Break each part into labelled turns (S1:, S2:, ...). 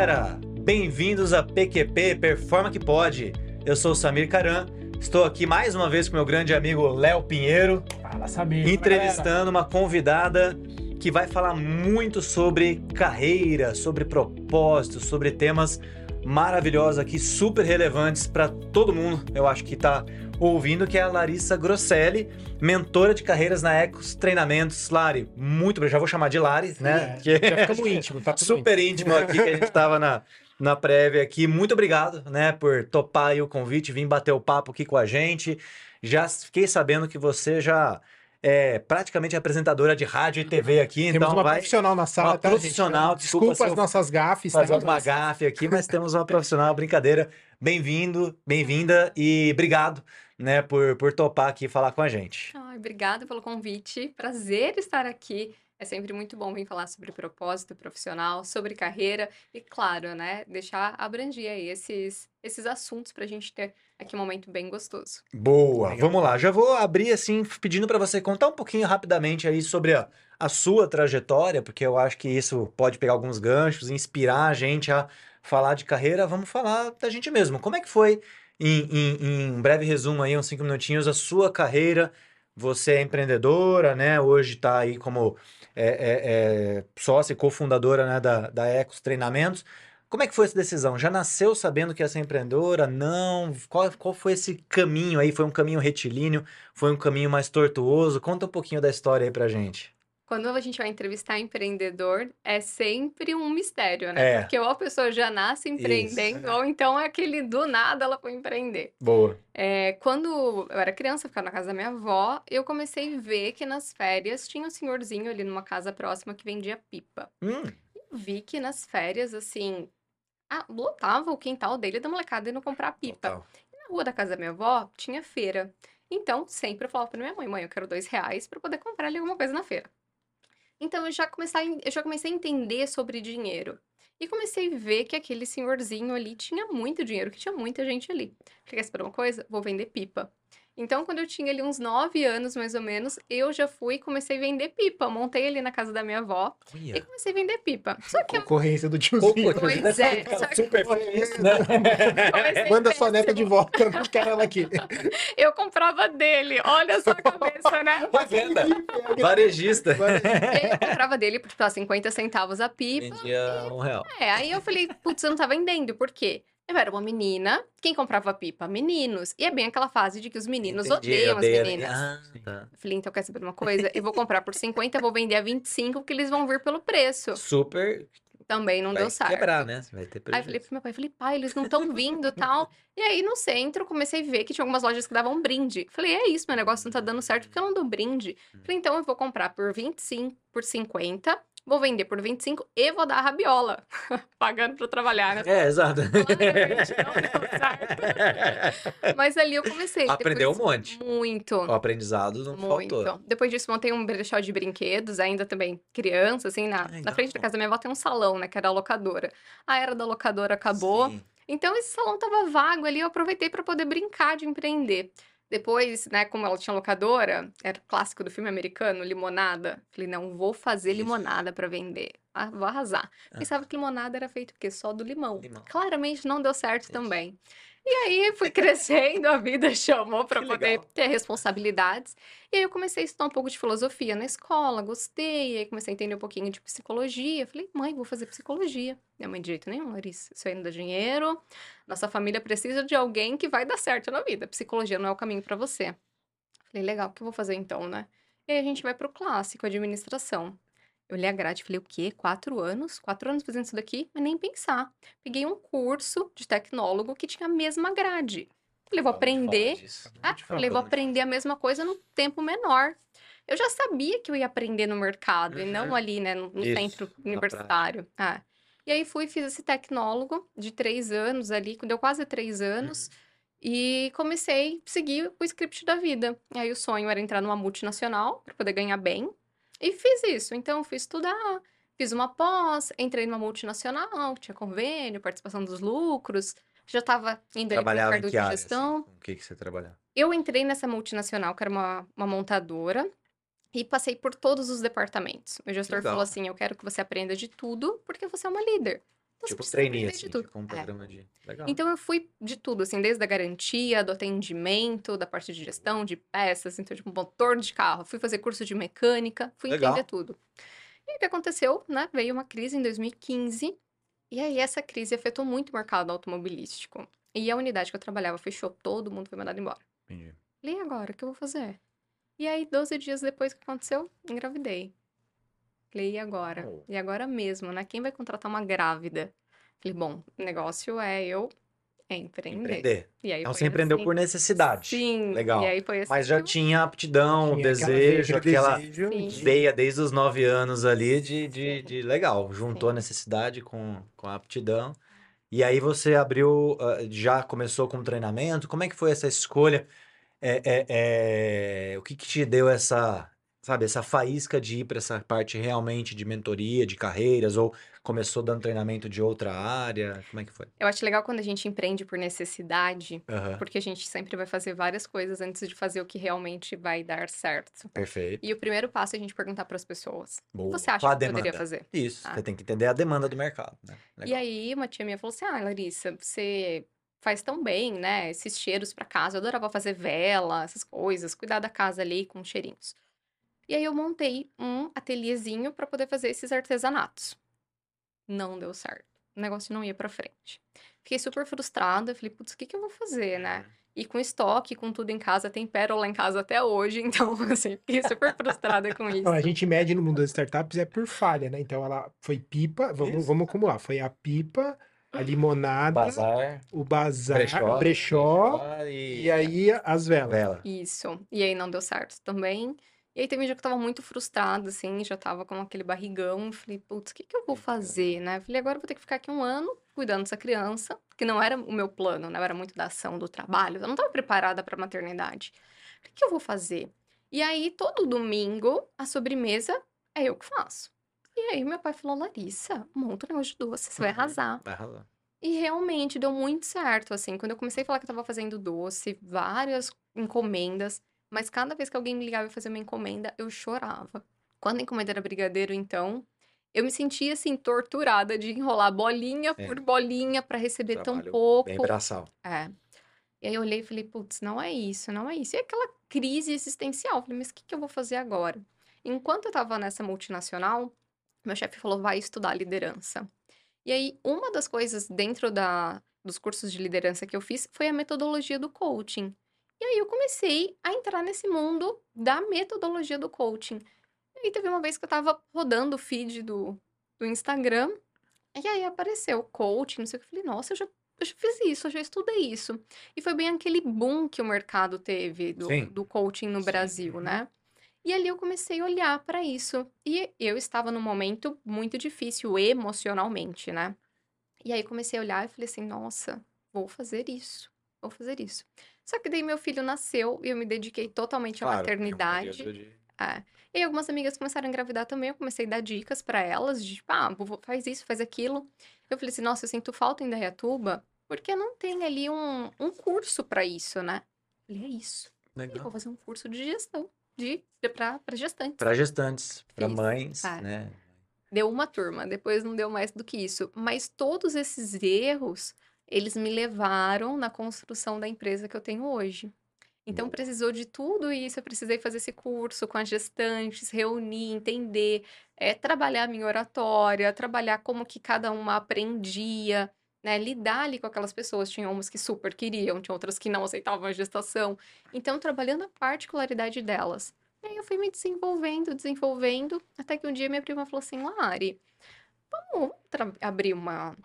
S1: galera! Bem-vindos a PQP Performa que Pode. Eu sou o Samir Caran, estou aqui mais uma vez com meu grande amigo Léo Pinheiro,
S2: Fala, Samir.
S1: entrevistando uma convidada que vai falar muito sobre carreira, sobre propósito, sobre temas maravilhosos aqui, super relevantes para todo mundo. Eu acho que está ouvindo que é a Larissa Grosselli, mentora de carreiras na Ecos Treinamentos. Lari, muito já vou chamar de Lari, né?
S2: É,
S1: Que-
S2: Já ficamos íntimos, tá
S1: super íntimo aqui que a gente tava na, na prévia aqui. Muito obrigado, né, por topar o convite, vir bater o papo aqui com a gente. Já fiquei sabendo que você já é praticamente apresentadora de rádio e TV aqui,
S2: Temos
S1: então
S2: uma
S1: vai
S2: profissional na sala,
S1: uma
S2: tá,
S1: profissional,
S2: gente?
S1: desculpa
S2: Desculpa, as nossas gafes.
S1: fazer
S2: tá?
S1: uma gafe aqui, mas temos uma profissional, brincadeira. Bem-vindo, bem-vinda e obrigado, né, por, por topar aqui e falar com a gente.
S3: Ai, obrigada pelo convite. Prazer estar aqui. É sempre muito bom vir falar sobre propósito profissional, sobre carreira e, claro, né, deixar abranger aí esses, esses assuntos para a gente ter aqui um momento bem gostoso.
S1: Boa,
S2: Legal.
S1: vamos lá. Já vou abrir assim, pedindo para você contar um pouquinho rapidamente aí sobre a, a sua trajetória, porque eu acho que isso pode pegar alguns ganchos, inspirar a gente a falar de carreira. Vamos falar da gente mesmo. Como é que foi, em, em, em breve resumo aí, uns cinco minutinhos, a sua carreira? Você é empreendedora, né? Hoje está aí como é, é, é, sócia e cofundadora né, da, da Ecos Treinamentos. Como é que foi essa decisão? Já nasceu sabendo que ia ser empreendedora? Não? Qual, qual foi esse caminho aí? Foi um caminho retilíneo? Foi um caminho mais tortuoso? Conta um pouquinho da história aí pra gente.
S3: Quando a gente vai entrevistar empreendedor, é sempre um mistério, né?
S1: É.
S3: Porque ou a pessoa já nasce empreendendo, ou então é aquele do nada ela foi empreender.
S1: Boa.
S3: É, quando eu era criança, ficava na casa da minha avó, eu comecei a ver que nas férias tinha um senhorzinho ali numa casa próxima que vendia pipa.
S1: Hum,
S3: vi que nas férias, assim, ah, lotava o quintal dele da molecada indo comprar pipa.
S1: total.
S3: E na rua da casa da minha avó tinha feira. Então, sempre eu falava pra minha mãe, mãe, eu quero dois reais pra poder comprar ali alguma coisa na feira. Então, eu já, comecei, eu já comecei a entender sobre dinheiro. E comecei a ver que aquele senhorzinho ali tinha muito dinheiro, que tinha muita gente ali. Quer saber uma coisa? Vou vender pipa. Então, quando eu tinha ali uns nove anos, mais ou menos, eu já fui e comecei a vender pipa. Montei ali na casa da minha avó e comecei a vender pipa. Só que eu
S2: Concorrência do tiozinho.
S3: Pois é, só que-
S1: super feliz, né?
S2: Manda sua neta de volta, eu não quero ela aqui.
S3: Eu comprava dele. Olha só a cabeça, né?
S1: Uma venda. Varejista.
S3: E eu comprava dele por, tipo, 50 centavos a pipa.
S1: Vendia um real.
S3: É, aí eu falei, putz, eu não tá vendendo. Por quê? Eu era uma menina. Quem comprava pipa? Meninos. E é bem aquela fase de que os meninos
S1: Entendi,
S3: odeiam as
S1: odeia-
S3: meninas.
S1: Ah, tá.
S3: Eu falei, então quer saber de uma coisa? Eu vou comprar por 50, vou vender a 25, porque eles vão vir pelo preço.
S1: Super.
S3: Também não
S1: vai
S3: deu certo.
S1: quebrar, né? Vai ter
S3: Aí eu
S1: prejuízo.
S3: falei pro meu pai, falei, pai, eles não estão vindo e tal. E aí no centro comecei a ver que tinha algumas lojas que davam brinde. Falei, é isso, meu negócio não tá dando certo porque eu não dou brinde. Falei, então eu vou comprar por 25, por 50, vou vender por 25 e vou dar a rabiola. Pagando eu trabalhar, né?
S1: É, exato.
S3: Mas ali eu comecei.
S1: Aprendeu um
S3: depois-
S1: monte.
S3: Muito.
S1: O aprendizado não
S3: Muito.
S1: faltou.
S3: Depois disso, montei um brechó de brinquedos, ainda também criança, assim, na,
S1: Legal.
S3: na frente da casa da minha avó tem um salão, né, que era a locadora. A era da locadora acabou,
S1: Sim.
S3: então esse salão tava vago ali, eu aproveitei para poder brincar de empreender. Depois, né, como ela tinha locadora, era o clássico do filme americano, limonada. Falei, não, vou fazer limonada para vender. Ah, vou arrasar.
S1: Ah.
S3: Pensava que limonada era feito o quê? Só do limão.
S1: Limão.
S3: Claramente não deu certo
S1: Isso.
S3: também. E aí fui crescendo, a vida chamou para poder
S1: legal.
S3: ter responsabilidades. E aí eu comecei a estudar um pouco de filosofia na escola, gostei, aí comecei a entender um pouquinho de psicologia. Falei, mãe, vou fazer psicologia. Minha mãe, de jeito nenhum, Larissa, isso aí não dá dinheiro. Nossa família precisa de alguém que vai dar certo na vida. Psicologia não é o caminho para você. Falei, legal, o que eu vou fazer então, né? E aí a gente vai pro clássico, administração. Eu olhei a grade e falei, o quê? Quatro anos? Quatro anos fazendo isso daqui? Mas nem pensar. Peguei um curso de tecnólogo que tinha a mesma grade. Falei, vou aprender. Ah, falei, vou aprender a mesma coisa no tempo menor. Eu já sabia que eu ia aprender no mercado e não
S1: Uhum.
S3: ali, né, no, no
S1: Isso,
S3: centro universitário. Ah. E aí fui, fiz esse tecnólogo de três anos ali, deu quase três anos.
S1: Uhum.
S3: E comecei a seguir o script da vida. E aí o sonho era entrar numa multinacional para poder ganhar bem. E fiz isso. Então, fui estudar, fiz uma pós, entrei numa multinacional, tinha convênio, participação dos lucros. Já estava indo para o mercado
S1: em
S3: de
S1: área?
S3: gestão.
S1: assim? O que, que você trabalhava?
S3: Eu entrei nessa multinacional, que era uma, uma montadora, e passei por todos os departamentos. O gestor
S1: Legal.
S3: falou assim: Eu quero que você aprenda de tudo, porque você é uma líder. Então,
S1: Tipo trainee, assim,
S3: de tudo.
S1: tipo um
S3: É.
S1: programa de... Legal.
S3: Então eu fui de tudo, assim, desde a garantia, do atendimento, da parte de gestão, de peças, então, tipo, motor de carro. Fui fazer curso de mecânica, fui
S1: Legal.
S3: entender tudo. E o que aconteceu, né? Veio uma crise em 2015, e aí essa crise afetou muito o mercado automobilístico. E a unidade que eu trabalhava fechou, todo mundo foi mandado embora.
S1: Entendi.
S3: E agora, o que eu vou fazer? E aí, 12 dias depois que aconteceu, engravidei. Falei, e agora?
S1: Oh.
S3: E agora mesmo, né? Quem vai contratar uma grávida? Falei, bom, o negócio é eu empreender.
S1: Empreender.
S3: E aí
S1: Então você empreendeu
S3: assim.
S1: por necessidade.
S3: Sim.
S1: Legal.
S3: E aí foi assim
S1: Mas já
S3: eu-
S1: tinha aptidão,
S2: Tinha
S1: desejo, aquela
S2: desejo
S3: Sim.
S2: de-
S1: veia desde os nove anos ali de, de, de legal. Juntou a necessidade com, com a aptidão. E aí você abriu, ah, já começou com treinamento. Como é que foi essa escolha? É, é, é, o que, que te deu essa, sabe, essa faísca de ir para essa parte realmente de mentoria, de carreiras? Ou começou dando treinamento de outra área? Como é que foi?
S3: Eu acho legal quando a gente empreende por necessidade,
S1: Aham,
S3: porque a gente sempre vai fazer várias coisas antes de fazer o que realmente vai dar certo.
S1: perfeito.
S3: E o primeiro passo é a gente perguntar para as pessoas: o
S1: Boa.
S3: que você acha
S1: Qual
S3: que eu poderia
S1: demanda?
S3: fazer?
S1: Isso,
S3: Ah.
S1: você tem que entender a demanda do mercado, né?
S3: E aí, uma tia minha falou assim: Ah, Larissa, você faz tão bem, né? Esses cheiros pra casa. Eu adorava fazer vela, essas coisas, cuidar da casa ali com cheirinhos. E aí, eu montei um ateliêzinho pra poder fazer esses artesanatos. Não deu certo. O negócio não ia pra frente. Fiquei super frustrada. Falei, putz, o que que eu vou fazer, né? E com estoque, com tudo em casa, tem pérola em casa até hoje. Então, assim, fiquei super frustrada com isso.
S2: Não, a gente mede no mundo das startups é por falha, né? Então ela foi pipa, vamos,
S1: Isso.
S2: vamos acumular. Foi a pipa, a limonada,
S1: Bazar,
S2: o bazar,
S1: brechó,
S2: o brechó,
S1: e,
S2: e aí as velas.
S1: vela.
S3: Isso. E aí não deu certo também. E aí teve um dia que eu tava muito frustrada, assim, já tava com aquele barrigão. Falei, putz, o que que eu vou fazer, né? Falei, agora eu vou ter que ficar aqui um ano cuidando dessa criança, que não era o meu plano, né? Era muito da ação, do trabalho. Eu não tava preparada pra maternidade. O que que eu vou fazer? E aí, todo domingo, a sobremesa é eu que faço. E aí, meu pai falou, Larissa, monta um negócio de doce, você vai
S1: Uhum.
S3: arrasar.
S1: Vai arrasar.
S3: E realmente deu muito certo, assim. Quando eu comecei a falar que eu tava fazendo doce, várias encomendas, mas cada vez que alguém me ligava e fazia uma encomenda, eu chorava. Quando a encomenda era brigadeiro, então, eu me sentia assim, torturada de enrolar bolinha
S1: É.
S3: por bolinha pra receber tão
S1: Trabalho
S3: pouco.
S1: Bem braçal.
S3: É. E aí eu olhei e falei, putz, não é isso, não é isso. E aquela crise existencial. Falei, mas o que, que eu vou fazer agora? Enquanto eu tava nessa multinacional, meu chefe falou, vai estudar liderança. E aí, uma das coisas dentro da, dos cursos de liderança que eu fiz foi a metodologia do coaching. E aí eu comecei a entrar nesse mundo da metodologia do coaching. E aí teve uma vez que eu tava rodando o feed do, do Instagram, e aí apareceu coaching, não sei o que. Eu falei, nossa, eu já, eu já fiz isso, eu já estudei isso. E foi bem aquele boom que o mercado teve do,
S1: Sim.
S3: do coaching no
S1: Sim.
S3: Brasil, né? E ali eu comecei a olhar para isso. E eu estava num momento muito difícil emocionalmente, né? E aí comecei a olhar e falei assim: nossa, vou fazer isso, vou fazer isso. Só que daí meu filho nasceu e eu me dediquei totalmente à
S1: Claro, é
S3: maternidade.
S1: de-
S3: É. E algumas amigas começaram a engravidar também, eu comecei a dar dicas pra elas, de tipo, ah, vou- faz isso, faz aquilo. Eu falei assim, nossa, eu sinto falta em Dayatuba, porque não tem ali um, um curso pra isso, né? Eu falei, é isso. Eu vou
S1: Legal.
S3: fazer um curso de gestão, de, de pra gestantes.
S1: Para gestantes, para mães,
S3: É.
S1: né?
S3: Deu uma turma, depois não deu mais do que isso. Mas todos esses erros, eles me levaram na construção da empresa que eu tenho hoje. Então, precisou de tudo isso. Eu precisei fazer esse curso com as gestantes, reunir, entender, eh, trabalhar a minha oratória, trabalhar como que cada uma aprendia, né? Lidar ali com aquelas pessoas. Tinha umas que super queriam, tinha outras que não aceitavam a gestação. Então, trabalhando a particularidade delas. E aí eu fui me desenvolvendo, desenvolvendo, até que um dia minha prima falou assim, Lari, vamos abrir uma,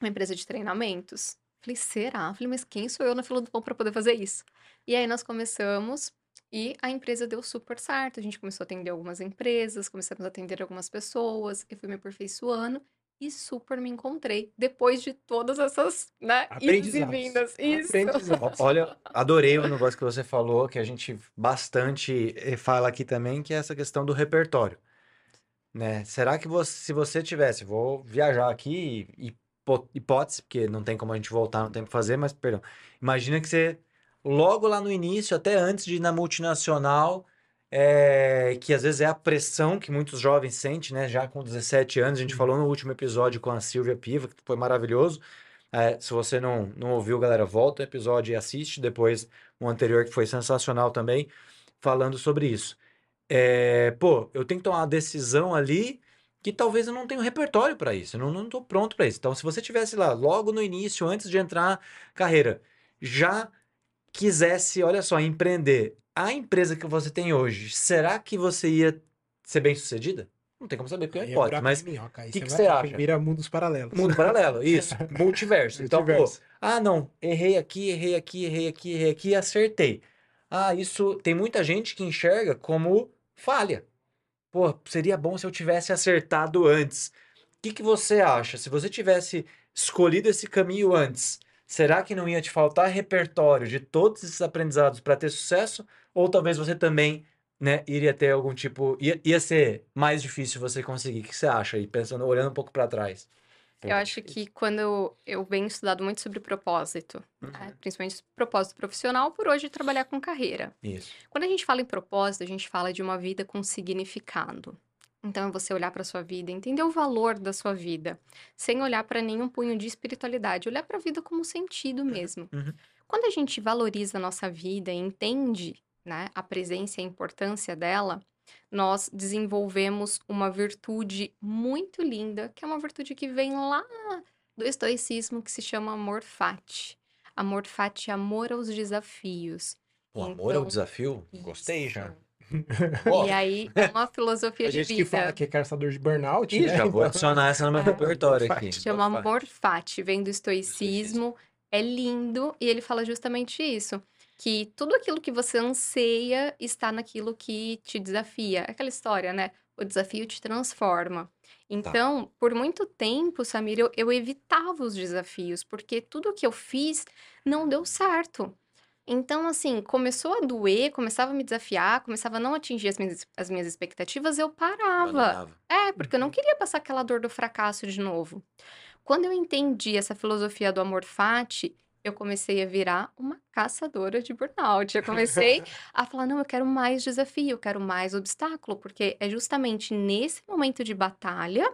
S3: uma empresa de treinamentos? Falei, será? Falei, mas quem sou eu na fila do pão para poder fazer isso? E aí nós começamos e a empresa deu super certo. A gente começou a atender algumas empresas, começamos a atender algumas pessoas, eu fui me aperfeiçoando e super me encontrei depois de todas essas, né, idas e vindas. Isso.
S1: Olha, adorei o negócio que você falou, que a gente bastante eh, fala aqui também, que é essa questão do repertório. Né? Será que você, se você tivesse, vou viajar aqui, hipo- hipótese, porque não tem como a gente voltar, não tem o fazer, mas perdão. Imagina que você, logo lá no início, até antes de ir na multinacional, é, que às vezes é a pressão que muitos jovens sentem, né? Já com 17 anos, a gente
S2: Sim.
S1: falou no último episódio com a Silvia Piva, que foi maravilhoso. É, se você não, não ouviu, galera, volta o episódio e assiste depois o anterior, que foi sensacional também, falando sobre isso. É, pô, eu tenho que tomar uma decisão ali que talvez eu não tenha um repertório para isso, eu não, tô pronto para isso. Então, se você tivesse lá, logo no início, antes de entrar na carreira, já quisesse, olha só, empreender, a empresa que você tem hoje, será que você ia ser bem sucedida? Não tem como saber, porque é
S2: é
S1: hipótese, mas
S2: aí
S1: que que você acha?
S2: Vira mundos paralelos.
S1: mundo paralelo, isso, multiverso. Então, pô, ah, não, errei aqui, errei aqui, errei aqui, errei aqui, acertei. Ah, isso tem muita gente que enxerga como falha. Pô, seria bom se eu tivesse acertado antes. O que que você acha? Se você tivesse escolhido esse caminho antes, será que não ia te faltar repertório de todos esses aprendizados para ter sucesso? Ou talvez você também, né, iria ter algum tipo, ia, ia ser mais difícil você conseguir? O que você acha aí, pensando, olhando um pouco para trás?
S3: Eu acho que quando eu, venho estudado muito sobre propósito, né,
S1: Uhum.
S3: principalmente propósito profissional, por hoje trabalhar com carreira.
S1: Isso.
S3: Quando a gente fala em propósito, a gente fala de uma vida com significado. Então, é você olhar para sua vida, entender o valor da sua vida, sem olhar para nenhum punho de espiritualidade, olhar para a vida como sentido mesmo.
S1: uhum.
S3: Quando a gente valoriza a nossa vida e entende, né, a presença e a importância dela, nós desenvolvemos uma virtude muito linda, que é uma virtude que vem lá do estoicismo, que se chama amor fati. Amor fati é amor aos desafios.
S1: O amor é o
S3: Então,
S1: desafio? Gostei já.
S3: Isso. E aí, é uma filosofia
S2: A
S3: de
S2: gente
S3: vida.
S2: que fala que é caçador de burnout,
S1: Ih,
S2: né?
S1: já vou
S2: Então,
S1: adicionar essa no meu
S3: É.
S1: repertório aqui.
S2: Fati.
S3: Chama Amor Fati, vem do estoicismo, é lindo e ele fala justamente isso, que tudo aquilo que você anseia está naquilo que te desafia. Aquela história, né? O desafio te transforma. Então, por muito tempo, Samir, eu, eu evitava os desafios, porque tudo que eu fiz não deu certo. Então, assim, começou a doer, começava a me desafiar, começava a não atingir as minhas, as minhas expectativas, eu parava.
S1: Abandonava.
S3: É, porque eu não queria passar aquela dor do fracasso de novo. Quando eu entendi essa filosofia do amor fati, eu comecei a virar uma caçadora de burnout. Eu comecei a falar: não, eu quero mais desafio, eu quero mais obstáculo, porque é justamente nesse momento de batalha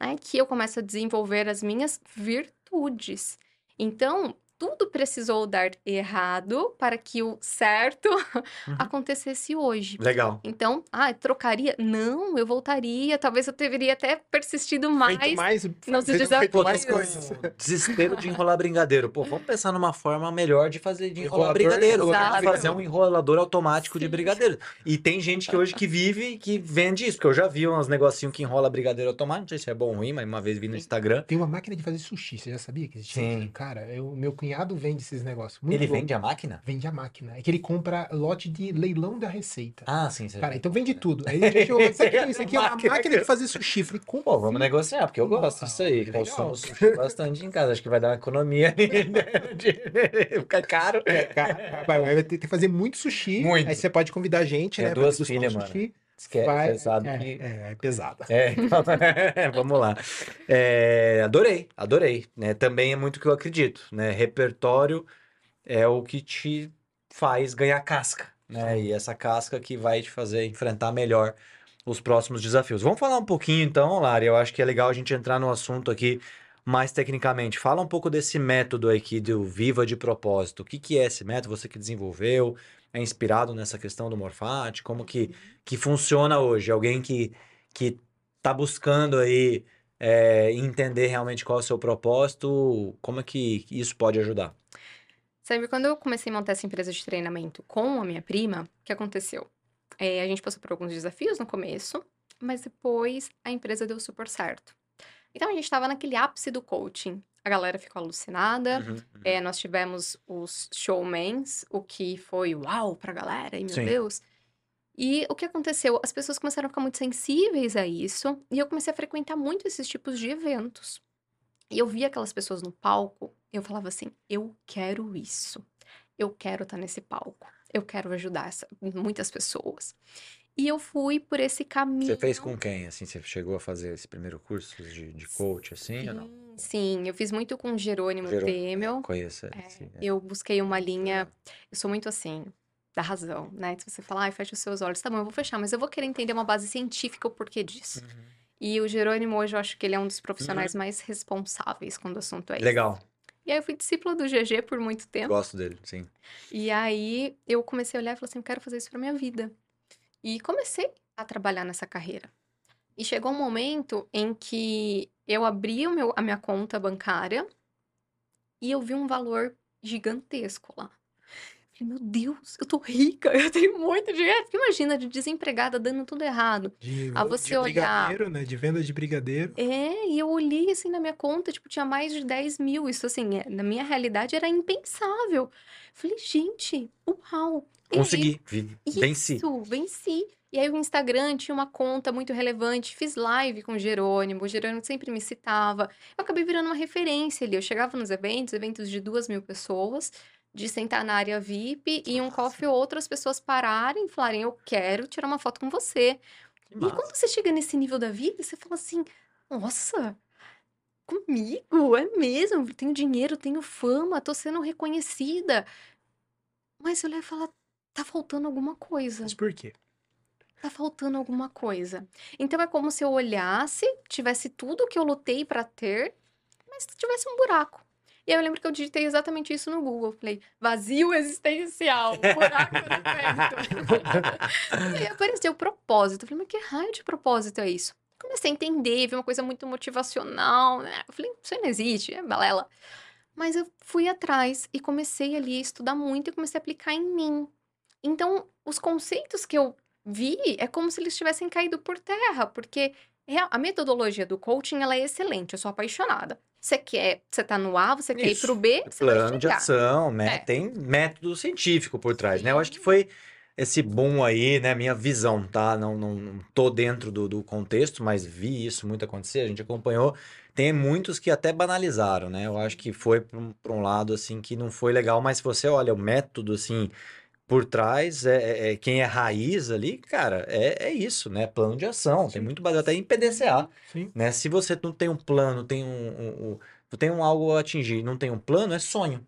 S3: né, que eu começo a desenvolver as minhas virtudes. Então, tudo precisou dar errado para que o certo acontecesse hoje.
S1: Legal.
S3: Então, ah, trocaria? Não, eu voltaria. Talvez eu deveria até persistido mais.
S2: Feito mais,
S3: não se
S2: feito- mais coisas.
S1: desespero de enrolar brigadeiro. Pô, vamos pensar numa forma melhor de fazer de enrolar
S2: Enrolador,
S1: brigadeiro. Vamos fazer um enrolador automático de
S3: Sim.
S1: brigadeiro. E tem gente que hoje que vive e que vende isso, porque eu já vi uns negocinhos que enrola brigadeiro automático. Não sei se é bom ou ruim, mas uma vez vi no Instagram.
S2: Tem uma máquina de fazer sushi, você já sabia que existia?
S1: Sim.
S2: Cara, eu, meu cunhado vende esses negócios. Muito
S1: Ele
S2: louco.
S1: vende a máquina?
S2: Vende a máquina. É que ele compra lote de leilão da receita.
S1: Ah, sim.
S2: Cara, então vende tudo. Aí gente, ô, isso aqui, isso aqui é uma
S1: Máquina.
S2: de fazer sushi. Falei,
S1: Pô, vamos
S2: assim?
S1: negociar, porque eu gosto disso aí.
S2: Legal.
S1: Consumo sushi bastante em casa. Acho que vai dar uma economia ali. de- Fica caro.
S2: Cara, vai, vai ter que fazer muito sushi.
S1: Muito.
S2: Aí você pode convidar a gente,
S1: Tenho
S2: né? pra
S1: duas filhas, mano.
S2: sushi.
S1: Que é
S2: Vai-
S1: pesado
S2: é,
S1: que-
S2: é, é pesado.
S1: É, vamos lá. É, adorei, adorei. Né? Também é muito o que eu acredito, né? Repertório é o que te faz ganhar casca, né? E essa casca que vai te fazer enfrentar melhor os próximos desafios. Vamos falar um pouquinho então, Lari. Eu acho que é legal a gente entrar no assunto aqui mais tecnicamente. Fala um pouco desse método aqui do Viva de Propósito. O que que é esse método? Você que desenvolveu? É inspirado nessa questão do Morfate? Como que, que funciona hoje? Alguém que, que tá buscando aí é, entender realmente qual é o seu propósito, como é que isso pode ajudar?
S3: Sabe, quando eu comecei a montar essa empresa de treinamento com a minha prima, o que aconteceu? É, a gente passou por alguns desafios no começo, mas depois a empresa deu super certo. Então a gente estava naquele ápice do coaching. A galera ficou alucinada.
S1: Uhum,
S3: É, nós tivemos os showmans, o que foi uau pra galera, e meu
S1: Sim.
S3: Deus. E o que aconteceu? As pessoas começaram a ficar muito sensíveis a isso, e eu comecei a frequentar muito esses tipos de eventos. E eu via aquelas pessoas no palco, eu falava assim: eu quero isso. Eu quero estar nesse palco. Eu quero ajudar essa- muitas pessoas. E eu fui por esse caminho.
S1: Você fez com quem, assim? Você chegou a fazer esse primeiro curso de, de coach, assim, ou não?
S3: Sim, sim, eu fiz muito com Jerônimo
S1: Jerônimo,
S3: Temel.
S1: Conheço
S3: É,
S1: esse, é.
S3: eu busquei uma linha. Eu sou muito assim. da razão, né? Se você falar, ai, fecha os seus olhos, tá bom, eu vou fechar, mas eu vou querer entender uma base científica o porquê disso.
S1: Uhum.
S3: E o Jerônimo, hoje, eu acho que ele é um dos profissionais mais responsáveis quando o assunto é esse.
S1: Legal.
S3: E aí eu fui discípula do GG por muito tempo.
S1: Gosto dele, sim.
S3: E aí eu comecei a olhar e falei assim, eu quero fazer isso pra minha vida. E comecei a trabalhar nessa carreira. E chegou um momento em que eu abri o meu, a minha conta bancária e eu vi um valor gigantesco lá. Falei, meu Deus, eu tô rica, eu tenho muito dinheiro. Porque imagina, de desempregada, dando tudo errado.
S2: De,
S3: A você
S2: de
S3: olhar-
S2: brigadeiro, né? De venda de brigadeiro.
S3: É, e eu olhei assim na minha conta, tipo, tinha mais de 10 mil. Isso, assim, é- na minha realidade era impensável. Falei, gente, uau.
S1: Consegui. vi- Venci.
S3: Isso, venci. E aí o Instagram tinha uma conta muito relevante, fiz live com o Jerônimo, o Jerônimo sempre me citava. Eu acabei virando uma referência ali. Eu chegava nos eventos, eventos de duas mil pessoas, de sentar na área VIP e um coffee ou outras pessoas pararem e falarem, eu quero tirar uma foto com você.
S1: Que
S3: E
S1: massa.
S3: quando você chega nesse nível da vida, você fala assim, nossa, comigo, é mesmo, tenho dinheiro, tenho fama, tô sendo reconhecida. Mas eu olhei e falo, tá faltando alguma coisa.
S2: Mas por quê?
S3: Tá faltando alguma coisa. Então é como se eu olhasse, tivesse tudo que eu lutei pra ter, mas tivesse um buraco. E aí eu lembro que eu digitei exatamente isso no Google. Falei, vazio existencial, buraco no e apareceu o propósito. Falei, mas que raio de propósito é isso? Comecei a entender, vi uma coisa muito motivacional, né? Eu falei, isso aí não existe, é balela. Mas eu fui atrás e comecei ali a estudar muito e comecei a aplicar em mim. Então, os conceitos que eu vi é como se eles tivessem caído por terra, porque a metodologia do coaching ela é excelente, eu sou apaixonada. Você quer, você tá no A, você quer ir
S1: Isso.
S3: pro B, você vai
S1: Plano de ação, né?
S3: É.
S1: Tem método científico por trás, né? Eu acho que
S3: Sim.
S1: foi esse boom aí, né? Minha visão, tá? Não, não, não tô dentro do, do contexto, mas vi isso muito acontecer, a gente acompanhou. Tem muitos que até banalizaram, né? Eu acho que foi para um, um lado, assim, que não foi legal, mas se você olha o método, assim, por trás, é, é- é- quem é raiz ali, cara, é, é isso, né? Plano de ação. Tem
S2: Sim.
S1: muito baseado até em PDCA
S2: Sim.
S1: né? Se você não tem um plano, tem um, um, um- tem um algo a atingir, não tem um plano, é sonho,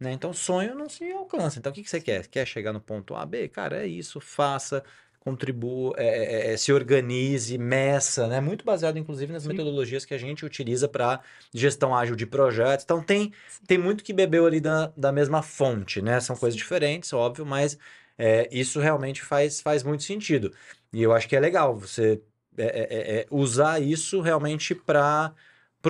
S1: né? Então sonho não se alcança. Então o que que você quer? Quer chegar no ponto A, B? Cara, é isso, faça, contribua, é, é, é, se organize, meça, né? Muito baseado inclusive nas
S2: Sim.
S1: metodologias que a gente utiliza para gestão ágil de projetos. Então tem tem muito que bebeu ali da, da mesma fonte, né? São coisas diferentes, óbvio, mas é, isso realmente faz, faz muito sentido. E eu acho que é legal você é, é, é, usar isso realmente para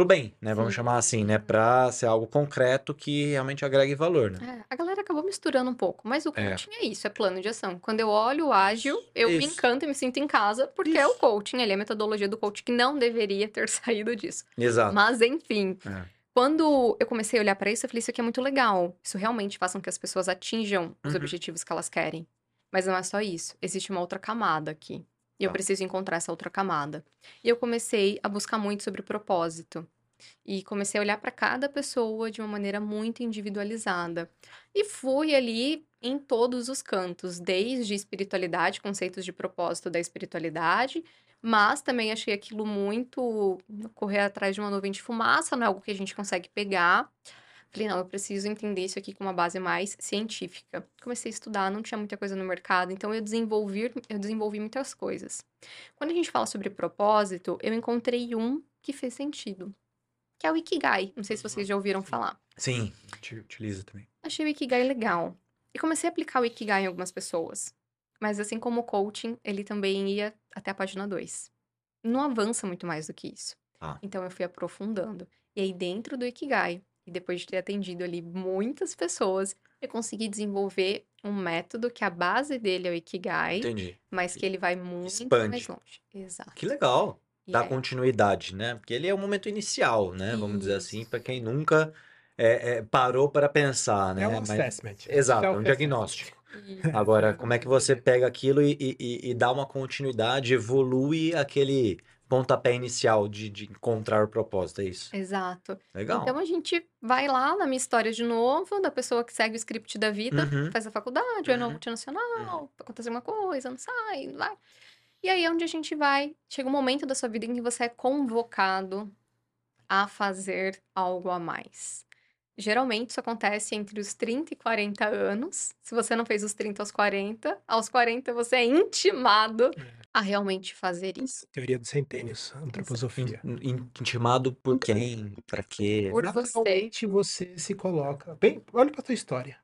S1: o bem, né? Vamos
S3: Sim.
S1: chamar assim, né? Para ser algo concreto que realmente agregue valor, né?
S3: É, a galera acabou misturando um pouco, mas o
S1: É.
S3: coaching é isso, é plano de ação. Quando eu olho o ágil, eu me
S1: Isso.
S3: encanto e me sinto em casa, porque é o
S1: Isso.
S3: coaching, ali, a metodologia do coaching que não deveria ter saído disso.
S1: Exato.
S3: Mas enfim,
S1: É.
S3: quando eu comecei a olhar pra isso, eu falei, isso aqui é muito legal. Isso realmente faz com que as pessoas atinjam os
S1: Uhum.
S3: objetivos que elas querem. Mas não é só isso, existe uma outra camada aqui. E eu
S1: Tá.
S3: preciso encontrar essa outra camada. E eu comecei a buscar muito sobre o propósito. E comecei a olhar para cada pessoa de uma maneira muito individualizada. E fui ali em todos os cantos, desde espiritualidade, conceitos de propósito da espiritualidade, mas também achei aquilo muito correr atrás de uma nuvem de fumaça, não é algo que a gente consegue pegar. Falei, não, eu preciso entender isso aqui com uma base mais científica. Comecei a estudar, não tinha muita coisa no mercado, então eu desenvolvi, eu desenvolvi muitas coisas. Quando a gente fala sobre propósito, eu encontrei um que fez sentido, que é o Ikigai. Não sei se vocês já ouviram falar.
S1: Sim, utiliza também.
S3: Achei o Ikigai legal. E comecei a aplicar o Ikigai em algumas pessoas. Mas assim como o coaching, ele também ia até a página 2. Não avança muito mais do que isso.
S1: Ah.
S3: Então eu fui aprofundando. E aí dentro do Ikigai, e depois de ter atendido ali muitas pessoas, eu consegui desenvolver um método que a base dele é o Ikigai,
S1: Entendi.
S3: mas que ele vai muito
S1: Expande.
S3: mais longe. Exato.
S1: Que legal.
S3: E
S1: Dá
S3: é-
S1: continuidade, né? Porque ele é o momento inicial, né? Vamos dizer assim,
S3: Isso.
S1: para quem nunca é, é, parou para pensar, né?
S2: É um
S1: Mas-
S2: assessment.
S1: Exato, é um
S2: Self-assessment.
S1: diagnóstico.
S3: e-
S1: Agora, como é que você pega aquilo e, e- e- e dá uma continuidade, evolui aquele pontapé inicial de, de encontrar o propósito, é isso?
S3: Exato.
S1: Legal.
S3: Então a gente vai lá na minha história de novo, da pessoa que segue o script da vida,
S1: Uhum.
S3: faz a faculdade, vai numa
S1: Uhum.
S3: multinacional, acontece alguma coisa, não sai, não vai. E aí é onde a gente vai. Chega um momento da sua vida em que você é convocado a fazer algo a mais. Geralmente isso acontece entre os 30 e 40 anos. Se você não fez os 30 aos 40, aos 40 você é intimado a realmente fazer isso.
S2: Teoria dos centênios, antroposofia.
S1: In- in- Intimado por quem? Pra quê?
S3: Por você.
S2: Naturalmente você se coloca. Bem, olha pra tua história.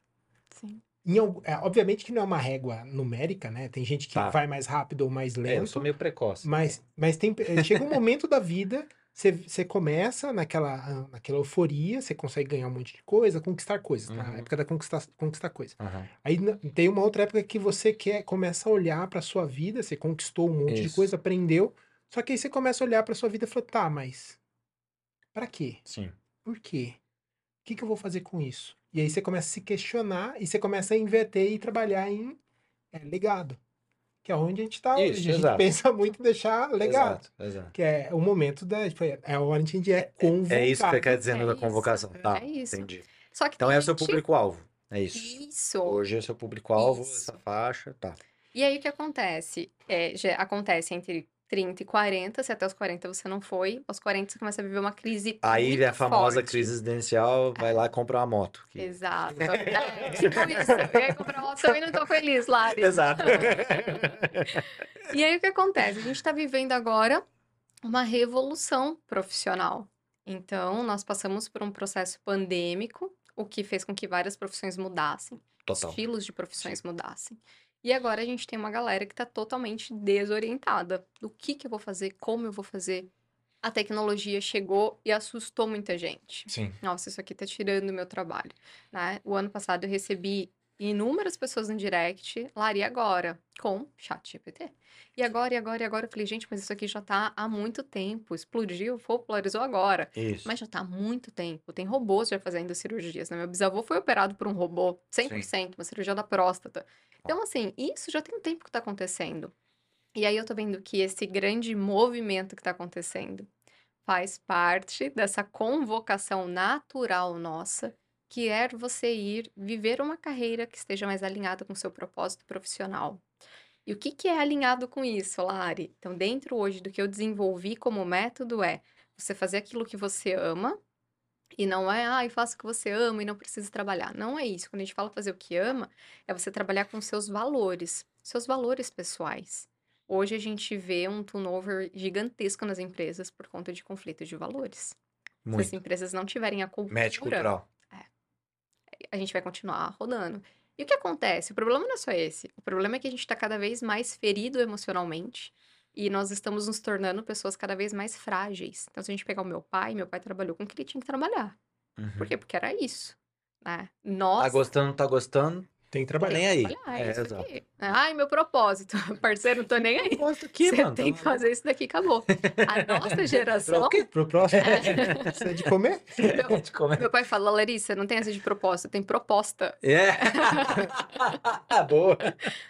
S3: Sim.
S2: Em é, obviamente que não é uma régua numérica, né? Tem gente que
S1: Tá.
S2: vai mais rápido ou mais
S1: É, eu
S2: lento.
S1: sou meio precoce.
S2: Mas, mas tem, eh, chega um momento da vida, você, você começa naquela, ah, naquela euforia, você consegue ganhar um monte de coisa, conquistar coisas, tá?
S1: Uhum.
S2: A época da conquistar, conquistar coisa.
S1: Aham.
S2: Aí tem uma outra época que você quer, começa a olhar pra sua vida, você conquistou um monte de
S1: Isso.
S2: coisa, aprendeu, só que aí você começa a olhar pra sua vida e fala, tá, mas pra quê?
S1: Sim.
S2: Por quê? O que, que eu vou fazer com isso? E aí você começa a se questionar e você começa a inverter e trabalhar em é, legado. Que é onde a gente tá hoje.
S1: Isso,
S2: a gente
S1: exato.
S2: pensa muito em deixar legado.
S1: Exato, exato.
S2: Que é o momento da. É onde a gente é convocado.
S1: É isso que você quer dizer
S3: É
S1: na
S3: isso,
S1: convocação. Tá,
S3: é isso.
S1: entendi.
S3: Só que
S1: Então é o seu
S3: gente-
S1: público-alvo. É isso.
S3: Isso.
S1: Hoje é o seu público-alvo, essa faixa, tá.
S3: E aí o que acontece? É, já acontece entre 30 e 40, se até os 40 você não foi, aos 40 você começa a viver uma crise
S1: Aí
S3: muito
S1: é a famosa
S3: forte.
S1: crise existencial, vai lá e compra uma moto. que-
S3: Exato. É, tipo isso. Eu ia comprar moto também não tô feliz, Lari.
S1: Exato.
S3: E aí o que acontece? A gente está vivendo agora uma revolução profissional. Então, nós passamos por um processo pandêmico, o que fez com que várias profissões mudassem,
S1: Total.
S3: estilos de profissões mudassem. E agora a gente tem uma galera que está totalmente desorientada do que, que eu vou fazer, como eu vou fazer. A tecnologia chegou e assustou muita gente.
S1: Sim.
S3: Nossa, isso aqui tá tirando o meu trabalho, né? O ano passado eu recebi inúmeras pessoas no direct, Lari, agora? Com chat GPT. E agora, e agora, e agora? Eu falei, gente, mas isso aqui já tá há muito tempo. Explodiu, popularizou agora.
S1: Isso.
S3: Mas já tá há muito tempo. Tem robôs já fazendo cirurgias, né? Meu bisavô foi operado por um robô, 100%, uma cirurgia da próstata. Então, assim, isso já tem um tempo que tá acontecendo. E aí eu tô vendo que esse grande movimento que tá acontecendo faz parte dessa convocação natural nossa, que é você ir viver uma carreira que esteja mais alinhada com o seu propósito profissional. E o que, que é alinhado com isso, Lari? Então, dentro hoje do que eu desenvolvi como método é você fazer aquilo que você ama, e não é, ah, eu faço o que você ama e não precisa trabalhar. Não é isso. Quando a gente fala fazer o que ama, é você trabalhar com seus valores, seus valores pessoais. Hoje a gente vê um turnover gigantesco nas empresas por conta de conflito de valores. Se as
S1: Muito.
S3: empresas não tiverem a cultura,
S1: Médico cultural.
S3: a gente vai continuar rodando. E o que acontece? O problema não é só esse. O problema é que a gente está cada vez mais ferido emocionalmente e nós estamos nos tornando pessoas cada vez mais frágeis. Então, se a gente pegar o meu pai, meu pai trabalhou com o que ele tinha que trabalhar.
S1: Uhum.
S3: Por quê? Porque era isso. Né? Nós
S1: Tá gostando, tá gostando,
S2: Tem que trabalhar.
S1: nem aí.
S3: trabalhar, é
S1: É,
S3: isso
S1: exato.
S3: aqui. Ai, meu propósito. Parceiro, não tô nem aí.
S1: Gosto aqui,
S3: Você
S1: mano.
S3: tem que fazer isso daqui, acabou. A nossa geração.
S1: O quê?
S2: Pro próximo, precisa de comer?
S3: Meu,
S1: De comer.
S3: meu pai fala, Larissa, não tem essa de propósito, tem proposta.
S1: É. Boa.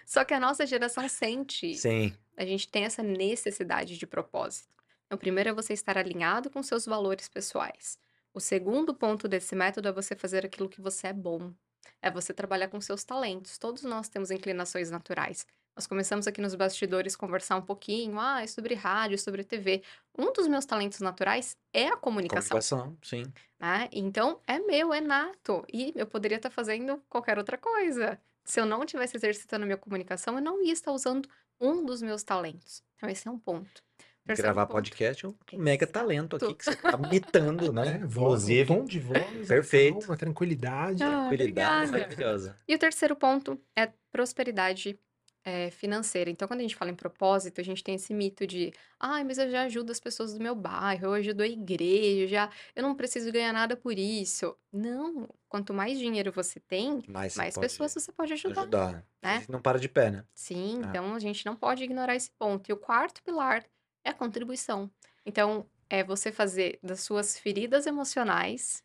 S3: Só que a nossa geração sente
S1: Sim.
S3: a gente tem essa necessidade de propósito. Então, primeiro é você estar alinhado com seus valores pessoais. O segundo ponto desse método é você fazer aquilo que você é bom. É você trabalhar com seus talentos. Todos nós temos inclinações naturais. Nós começamos aqui nos bastidores conversar um pouquinho, ah, é sobre rádio, sobre TV. Um dos meus talentos naturais é a comunicação,
S1: Comunicação, sim.
S3: né? Então, é meu, é nato. E eu poderia estar fazendo qualquer outra coisa. Se eu não estivesse exercitando a minha comunicação, eu não ia estar usando um dos meus talentos. Então, esse é um ponto. Terceiro
S1: Gravar
S3: ponto.
S1: podcast é um mega talento aqui que você tá imitando, né?
S2: É, voz, um tom de voz,
S1: Perfeito.
S2: uma tranquilidade.
S3: Ah,
S1: tranquilidade maravilhosa.
S3: E o terceiro ponto é prosperidade é, financeira. Então, quando a gente fala em propósito, a gente tem esse mito de, ai, mas eu já ajudo as pessoas do meu bairro, eu ajudo a igreja, eu já, eu não preciso ganhar nada por isso. Não, quanto mais dinheiro você tem, mais
S1: pode
S3: pessoas você pode ajudar.
S1: ajudar.
S3: né?
S1: A gente não para de pé, né?
S3: Sim,
S1: Ah.
S3: então a gente não pode ignorar esse ponto. E o quarto pilar é a contribuição. Então, é você fazer das suas feridas emocionais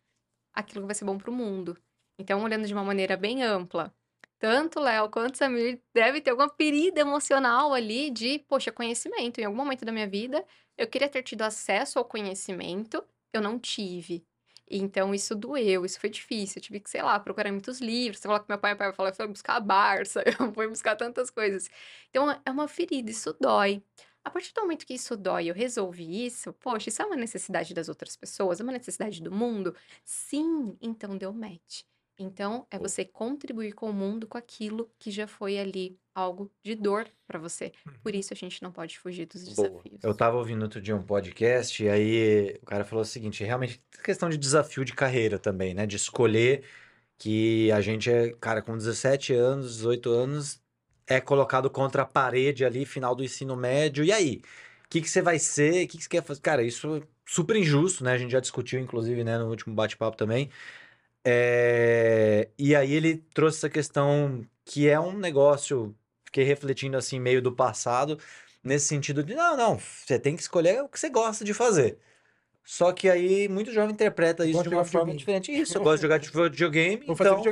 S3: aquilo que vai ser bom para o mundo. Então, olhando de uma maneira bem ampla, tanto Léo quanto Samir deve ter alguma ferida emocional ali de, poxa, conhecimento. Em algum momento da minha vida, eu queria ter tido acesso ao conhecimento, eu não tive. Então, isso doeu, isso foi difícil. Eu tive que, sei lá, procurar muitos livros. Você falou que meu pai, meu pai falou, fui buscar a Barça, eu fui buscar tantas coisas. Então, é uma ferida, isso dói. A partir do momento que isso dói, eu resolvi isso, poxa, isso é uma necessidade das outras pessoas, é uma necessidade do mundo? Sim, então deu match. Então, é você contribuir com o mundo com aquilo que já foi ali algo de dor pra você. Por isso a gente não pode fugir dos
S1: Boa.
S3: desafios.
S1: Eu tava ouvindo outro dia um podcast e aí o cara falou o seguinte, realmente questão de desafio de carreira também, né? De escolher que a gente é, cara, com 17 anos, 18 anos, é colocado contra a parede ali, final do ensino médio. E aí? O que que você vai ser? O que que você quer fazer? Cara, isso é super injusto, né? A gente já discutiu, inclusive, né, no último bate-papo também. É, E aí ele trouxe essa questão que é um negócio, fiquei refletindo assim, meio do passado, nesse sentido de, não, não, você tem que escolher o que você gosta de fazer. Só que aí muito jovem interpreta isso de uma forma
S2: videogame.
S1: diferente. Isso, eu gosto de jogar de videogame,
S2: Vou fazer
S1: então...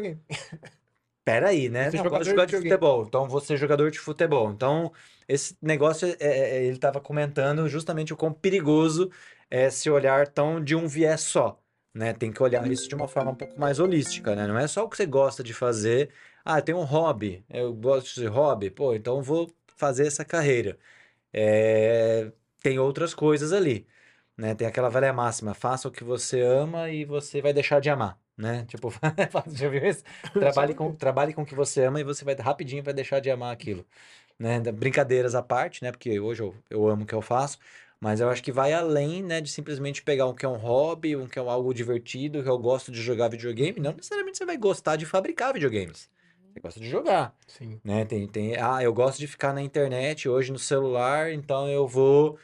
S2: videogame.
S1: Peraí, né?
S2: Ser
S1: Não,
S2: jogador
S1: jogar
S2: de
S1: de futebol, então vou ser jogador de futebol. Então, esse negócio, é, é, ele estava comentando justamente o quão perigoso é esse olhar tão de um viés só, né? Tem que olhar isso de uma forma um pouco mais holística, né? Não é só o que você gosta de fazer. Ah, tem um hobby, eu gosto de hobby, pô, então vou fazer essa carreira. É, tem outras coisas ali, né? Tem aquela velha máxima, faça o que você ama e você vai deixar de amar, né? Tipo, já viu isso? Trabalhe com, trabalhe com o que você ama e você vai rapidinho vai deixar de amar aquilo, né? Brincadeiras à parte, né? Porque hoje eu, eu amo o que eu faço, mas eu acho que vai além, né, de simplesmente pegar um que é um hobby, um que é algo divertido, que eu gosto de jogar videogame. Não necessariamente você vai gostar de fabricar videogames. Você gosta de jogar,
S2: Sim.
S1: né? Tem, tem, ah, eu gosto de ficar na internet hoje no celular, então eu vou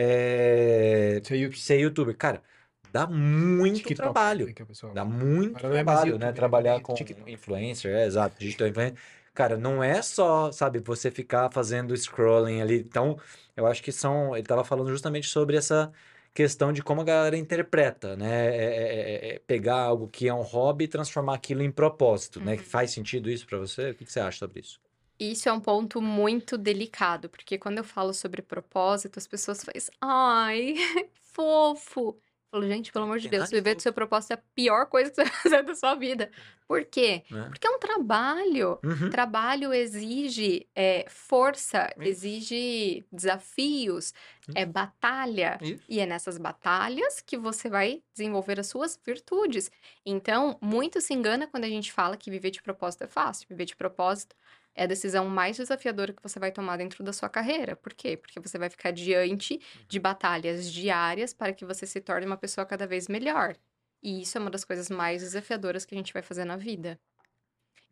S1: é,
S2: aí, o
S1: ser youtuber. Cara, dá muito
S2: TikTok,
S1: trabalho.
S2: né, que a pessoa-
S1: Dá muito
S2: Agora é
S1: trabalho,
S2: YouTube,
S1: né?
S2: é
S1: Trabalhar com
S2: TikTok.
S1: influencer, é, exato, digital influencer. Cara, não é só, sabe, você ficar fazendo scrolling ali. Então, eu acho que são. Ele tava falando justamente sobre essa questão de como a galera interpreta, né? É, é- é- é pegar algo que é um hobby e transformar aquilo em propósito, né?
S3: Uhum.
S1: Faz sentido isso pra você? O que que você acha sobre isso?
S3: Isso é um ponto muito delicado, porque quando eu falo sobre propósito, as pessoas fazem, ai, fofo. Eu falo, gente, pelo amor de Deus, viver do seu propósito é a pior coisa que você vai fazer da sua vida. Por quê?
S1: Né?
S3: Porque é um trabalho.
S1: Uhum.
S3: Trabalho exige é, força,
S1: Isso.
S3: exige desafios, é batalha.
S1: Isso.
S3: E é nessas batalhas que você vai desenvolver as suas virtudes. Então, muito se engana quando a gente fala que viver de propósito é fácil. Viver de propósito é a decisão mais desafiadora que você vai tomar dentro da sua carreira. Por quê? Porque você vai ficar diante de batalhas diárias para que você se torne uma pessoa cada vez melhor. E isso é uma das coisas mais desafiadoras que a gente vai fazer na vida.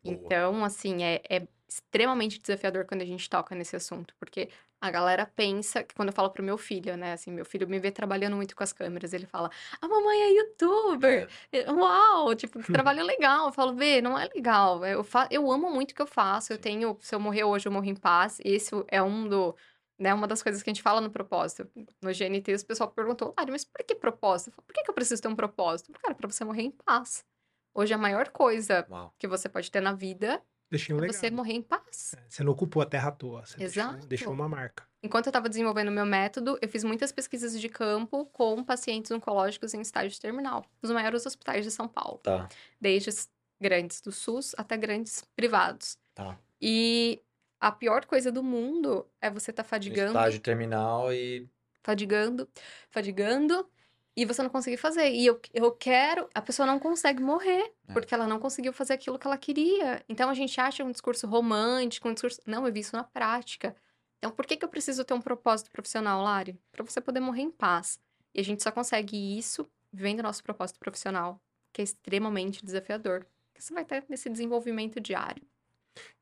S1: Boa.
S3: Então, assim, é, é extremamente desafiador quando a gente toca nesse assunto, porque a galera pensa que quando eu falo pro meu filho, né, assim, meu filho me vê trabalhando muito com as câmeras, ele fala: "A mamãe é youtuber". Eu, Uau, tipo, que trabalho legal. Eu falo: "Vê, não é legal. Eu fa... eu amo muito o que eu faço. Eu tenho, se eu morrer hoje, eu morro em paz". Esse é um do né, uma das coisas que a gente fala no propósito. No GNT, o pessoal perguntou, Lari, mas por que propósito? Falo, por que, que eu preciso ter um propósito? Cara, pra você morrer em paz. Hoje, a maior coisa
S1: Uau.
S3: que você pode ter na vida
S2: Deixei um
S3: é
S2: legado.
S3: você morrer em paz.
S2: É, Você não ocupou a terra à toa. Você deixou-
S3: Exato.
S2: Deixou, uma marca.
S3: Enquanto eu estava desenvolvendo o meu método, eu fiz muitas pesquisas de campo com pacientes oncológicos em estágio terminal, nos maiores hospitais de São Paulo,
S1: Tá,
S3: desde os grandes do SUS até grandes privados.
S1: tá.
S3: E a pior coisa do mundo é você estar
S1: No
S3: fadigando,
S1: estágio terminal e.
S3: fadigando, fadigando, e você não conseguir fazer. E eu, eu quero, a pessoa não consegue morrer,
S1: É.
S3: porque ela não conseguiu fazer aquilo que ela queria. Então a gente acha um discurso romântico, um discurso. Não, eu vi isso na prática. Então por que, que eu preciso ter um propósito profissional, Lari? Para você poder morrer em paz. E a gente só consegue isso vendo nosso propósito profissional, que é extremamente desafiador. Que você vai ter nesse desenvolvimento diário.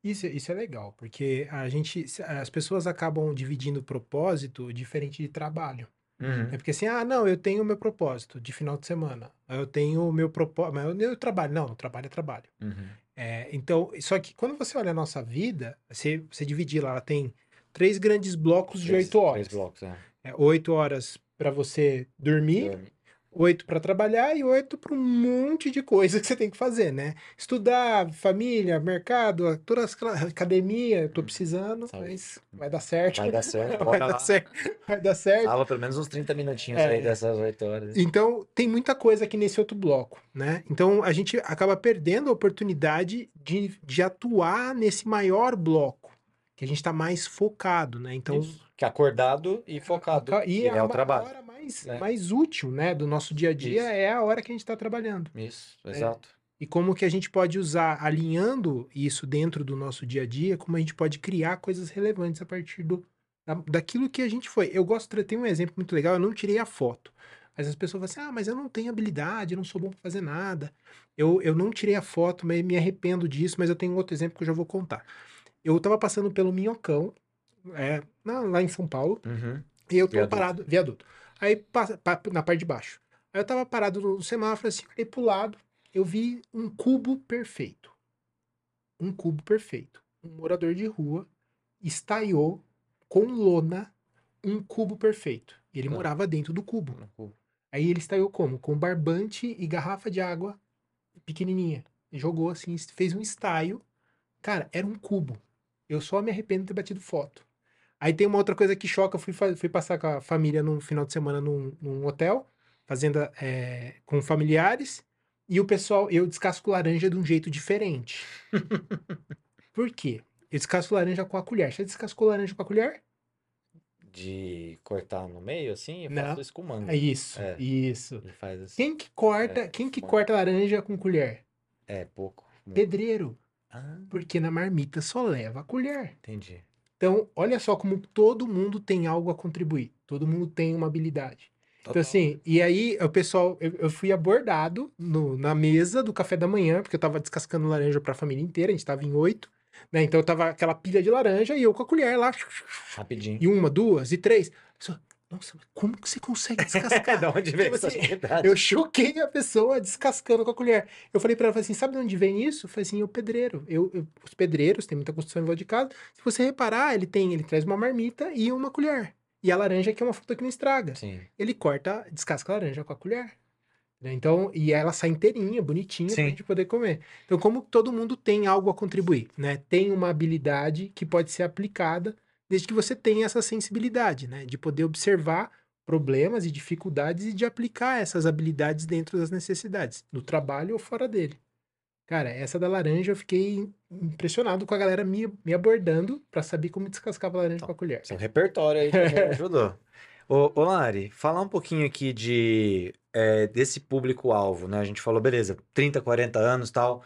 S2: Isso, isso é legal, porque a gente, as pessoas acabam dividindo propósito diferente de trabalho.
S1: Uhum.
S2: É porque assim, ah, não, eu tenho o meu propósito de final de semana. Eu tenho o meu propósito, mas eu, eu trabalho. Não, trabalho é trabalho.
S1: Uhum.
S2: É, então, só que quando você olha a nossa vida, você, você dividir lá, ela tem três grandes blocos de
S1: Três-
S2: oito horas.
S1: Três blocos, é.
S2: É, oito horas para você dormir,
S1: Dorme.
S2: Oito para trabalhar e oito para um monte de coisa que você tem que fazer, né? Estudar, família, mercado, todas aquelas academia, eu tô precisando,
S1: Saúde.
S2: mas vai dar certo.
S1: Vai dar certo.
S2: Vai dar
S1: lá.
S2: certo. Vai dar certo.
S1: Salva pelo menos uns 30 minutinhos
S2: É.
S1: aí dessas 8 horas.
S2: Então, tem muita coisa aqui nesse outro bloco, né? Então, a gente acaba perdendo a oportunidade de, de atuar nesse maior bloco, que a gente está mais focado, né? Então,
S1: Isso. Que é acordado e focado.
S2: e é,
S1: é o trabalho.
S2: Mais,
S1: né?
S2: mais útil, né, do nosso dia a dia
S1: Isso.
S2: é a hora que a gente está trabalhando.
S1: Isso,
S2: É.
S1: exato.
S2: E como que a gente pode usar, alinhando isso dentro do nosso dia a dia, como a gente pode criar coisas relevantes a partir do, da, daquilo que a gente foi. Eu gosto, de- tem um exemplo muito legal, eu não tirei a foto. Mas as pessoas falam assim, ah, mas eu não tenho habilidade, eu não sou bom para fazer nada. Eu, eu não tirei a foto, mas me arrependo disso, mas eu tenho outro exemplo que eu já vou contar. Eu tava passando pelo Minhocão, é, lá em São Paulo,
S1: Uhum.
S2: e eu tô
S1: Viaduto.
S2: parado, viaduto. Aí na parte de baixo. Aí eu tava parado no semáforo, assim, olhei pro lado, eu vi um cubo perfeito. Um cubo perfeito. Um morador de rua estaiou com lona um cubo perfeito. E ele
S1: Claro.
S2: morava dentro do cubo. Aí ele estaiou como? Com barbante e garrafa de água pequenininha. Jogou assim, fez um estaio. Cara, era um cubo. Eu só me arrependo de ter batido foto. Aí tem uma outra coisa que choca. Eu fui, fui passar com a família num final de semana num, num hotel, fazenda é, com familiares. E o pessoal, eu descasco laranja de um jeito diferente. Por quê? Eu descasco laranja com a colher. Você descascou laranja com a colher?
S1: De cortar no meio, assim, eu
S2: Não.
S1: faço isso com manga.
S2: É isso,
S1: É.
S2: isso.
S1: Ele faz assim.
S2: Quem que corta,
S1: É,
S2: quem que
S1: manga.
S2: corta laranja com colher?
S1: É, pouco.
S2: Pedreiro.
S1: Ah,
S2: Porque na marmita só leva a colher.
S1: entendi.
S2: Então, olha só como todo mundo tem algo a contribuir. Todo mundo tem uma habilidade. Então,
S1: Total.
S2: assim, e aí o pessoal, eu, eu fui abordado no- na mesa do café da manhã, porque eu tava descascando laranja pra família inteira, a gente tava em oito, né? Então eu tava aquela pilha de laranja e eu com a colher lá,
S1: Rapidinho.
S2: e uma, duas e três. A pessoa, Nossa, mas como que você consegue descascar?
S1: da onde vem
S2: Tipo
S1: essa
S2: assim? Eu choquei a pessoa descascando com a colher. Eu falei pra ela, assim, sabe de onde vem isso? Eu falei assim, o pedreiro. Eu, eu- os pedreiros, tem muita construção em volta de casa. Se você reparar, ele tem, ele traz uma marmita e uma colher. E a laranja que é uma fruta que não estraga.
S1: Sim.
S2: Ele corta, descasca a laranja com a colher. né? Então, e ela sai inteirinha, bonitinha, pra
S1: Sim.
S2: gente poder comer. Então, como todo mundo tem algo a contribuir, né? Tem uma habilidade que pode ser aplicada desde que você tenha essa sensibilidade, né? De poder observar problemas e dificuldades e de aplicar essas habilidades dentro das necessidades, no trabalho ou fora dele. Cara, essa da laranja eu fiquei impressionado com a galera me, me abordando pra saber como descascava a laranja
S1: Então,
S2: com a colher.
S1: Seu repertório aí também ajudou. Ô, ô Lari, falar um pouquinho aqui de é, desse público-alvo, né? A gente falou, beleza, 30, 40 anos tal.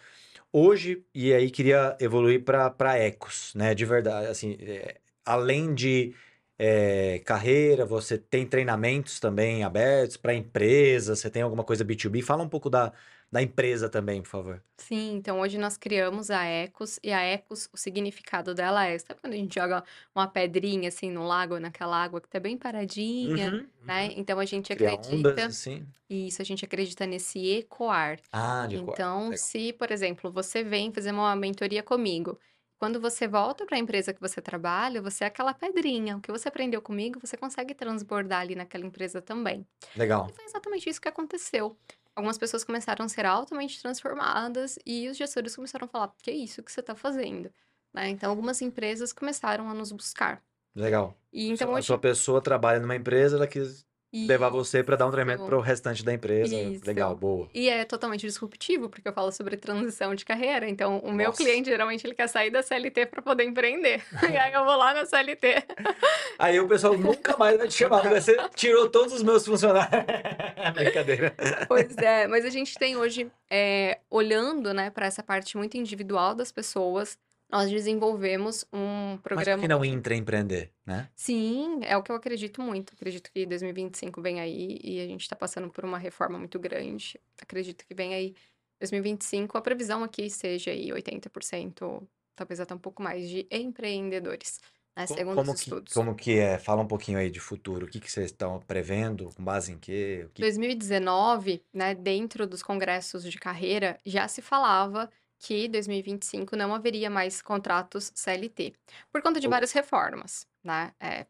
S1: Hoje, e aí queria evoluir para ecos, né? De verdade, assim, é, além de é, carreira, você tem treinamentos também abertos para empresa, você tem alguma coisa B2B? Fala um pouco da, da empresa também, por favor.
S3: Sim, então hoje nós criamos a Ecos, e a Ecos, o significado dela é, sabe quando a gente joga uma pedrinha assim no lago, naquela água que tá bem paradinha,
S1: Uhum.
S3: né? Então a gente
S1: Criar
S3: acredita,
S1: ondas, assim.
S3: isso, a gente acredita nesse ecoar.
S1: Ah, de.
S3: Então,
S1: Legal.
S3: se, por exemplo, você vem fazer uma mentoria comigo, quando você volta para a empresa que você trabalha, você é aquela pedrinha. O que você aprendeu comigo, você consegue transbordar ali naquela empresa também.
S1: Legal.
S3: E foi exatamente isso que aconteceu. Algumas pessoas começaram a ser altamente transformadas e os gestores começaram a falar: que é isso que você está fazendo? Né? Então, algumas empresas começaram a nos buscar.
S1: Legal.
S3: E então
S1: a
S3: hoje.
S1: sua pessoa trabalha numa empresa, ela quis levar você para dar um treinamento para o restante da empresa.
S3: Isso.
S1: Legal, boa.
S3: E é totalmente disruptivo, porque eu falo sobre transição de carreira. Então, o meu
S1: Nossa.
S3: cliente, geralmente, ele quer sair da CLT para poder empreender. e aí eu vou lá na CLT.
S1: Aí o pessoal nunca mais vai te chamar, você tirou todos os meus funcionários. Brincadeira.
S3: Pois é, mas a gente tem hoje, é, olhando, né, para essa parte muito individual das pessoas, nós desenvolvemos um
S1: Mas
S3: programa.
S1: por que não intraempreender, né?
S3: Sim, é o que eu acredito muito. Acredito que 2025 vem aí e a gente está passando por uma reforma muito grande. Acredito que vem aí 2025. A previsão aqui seja aí 80%, talvez até um pouco mais, de empreendedores, né? Segundo
S1: como
S3: os
S1: que,
S3: estudos.
S1: como que é? Fala um pouquinho aí de futuro. O que, que vocês estão prevendo? Com base em quê? O que...
S3: 2019, né, dentro dos congressos de carreira, já se falava que 2025 não haveria mais contratos CLT, por conta de várias reformas, né? é,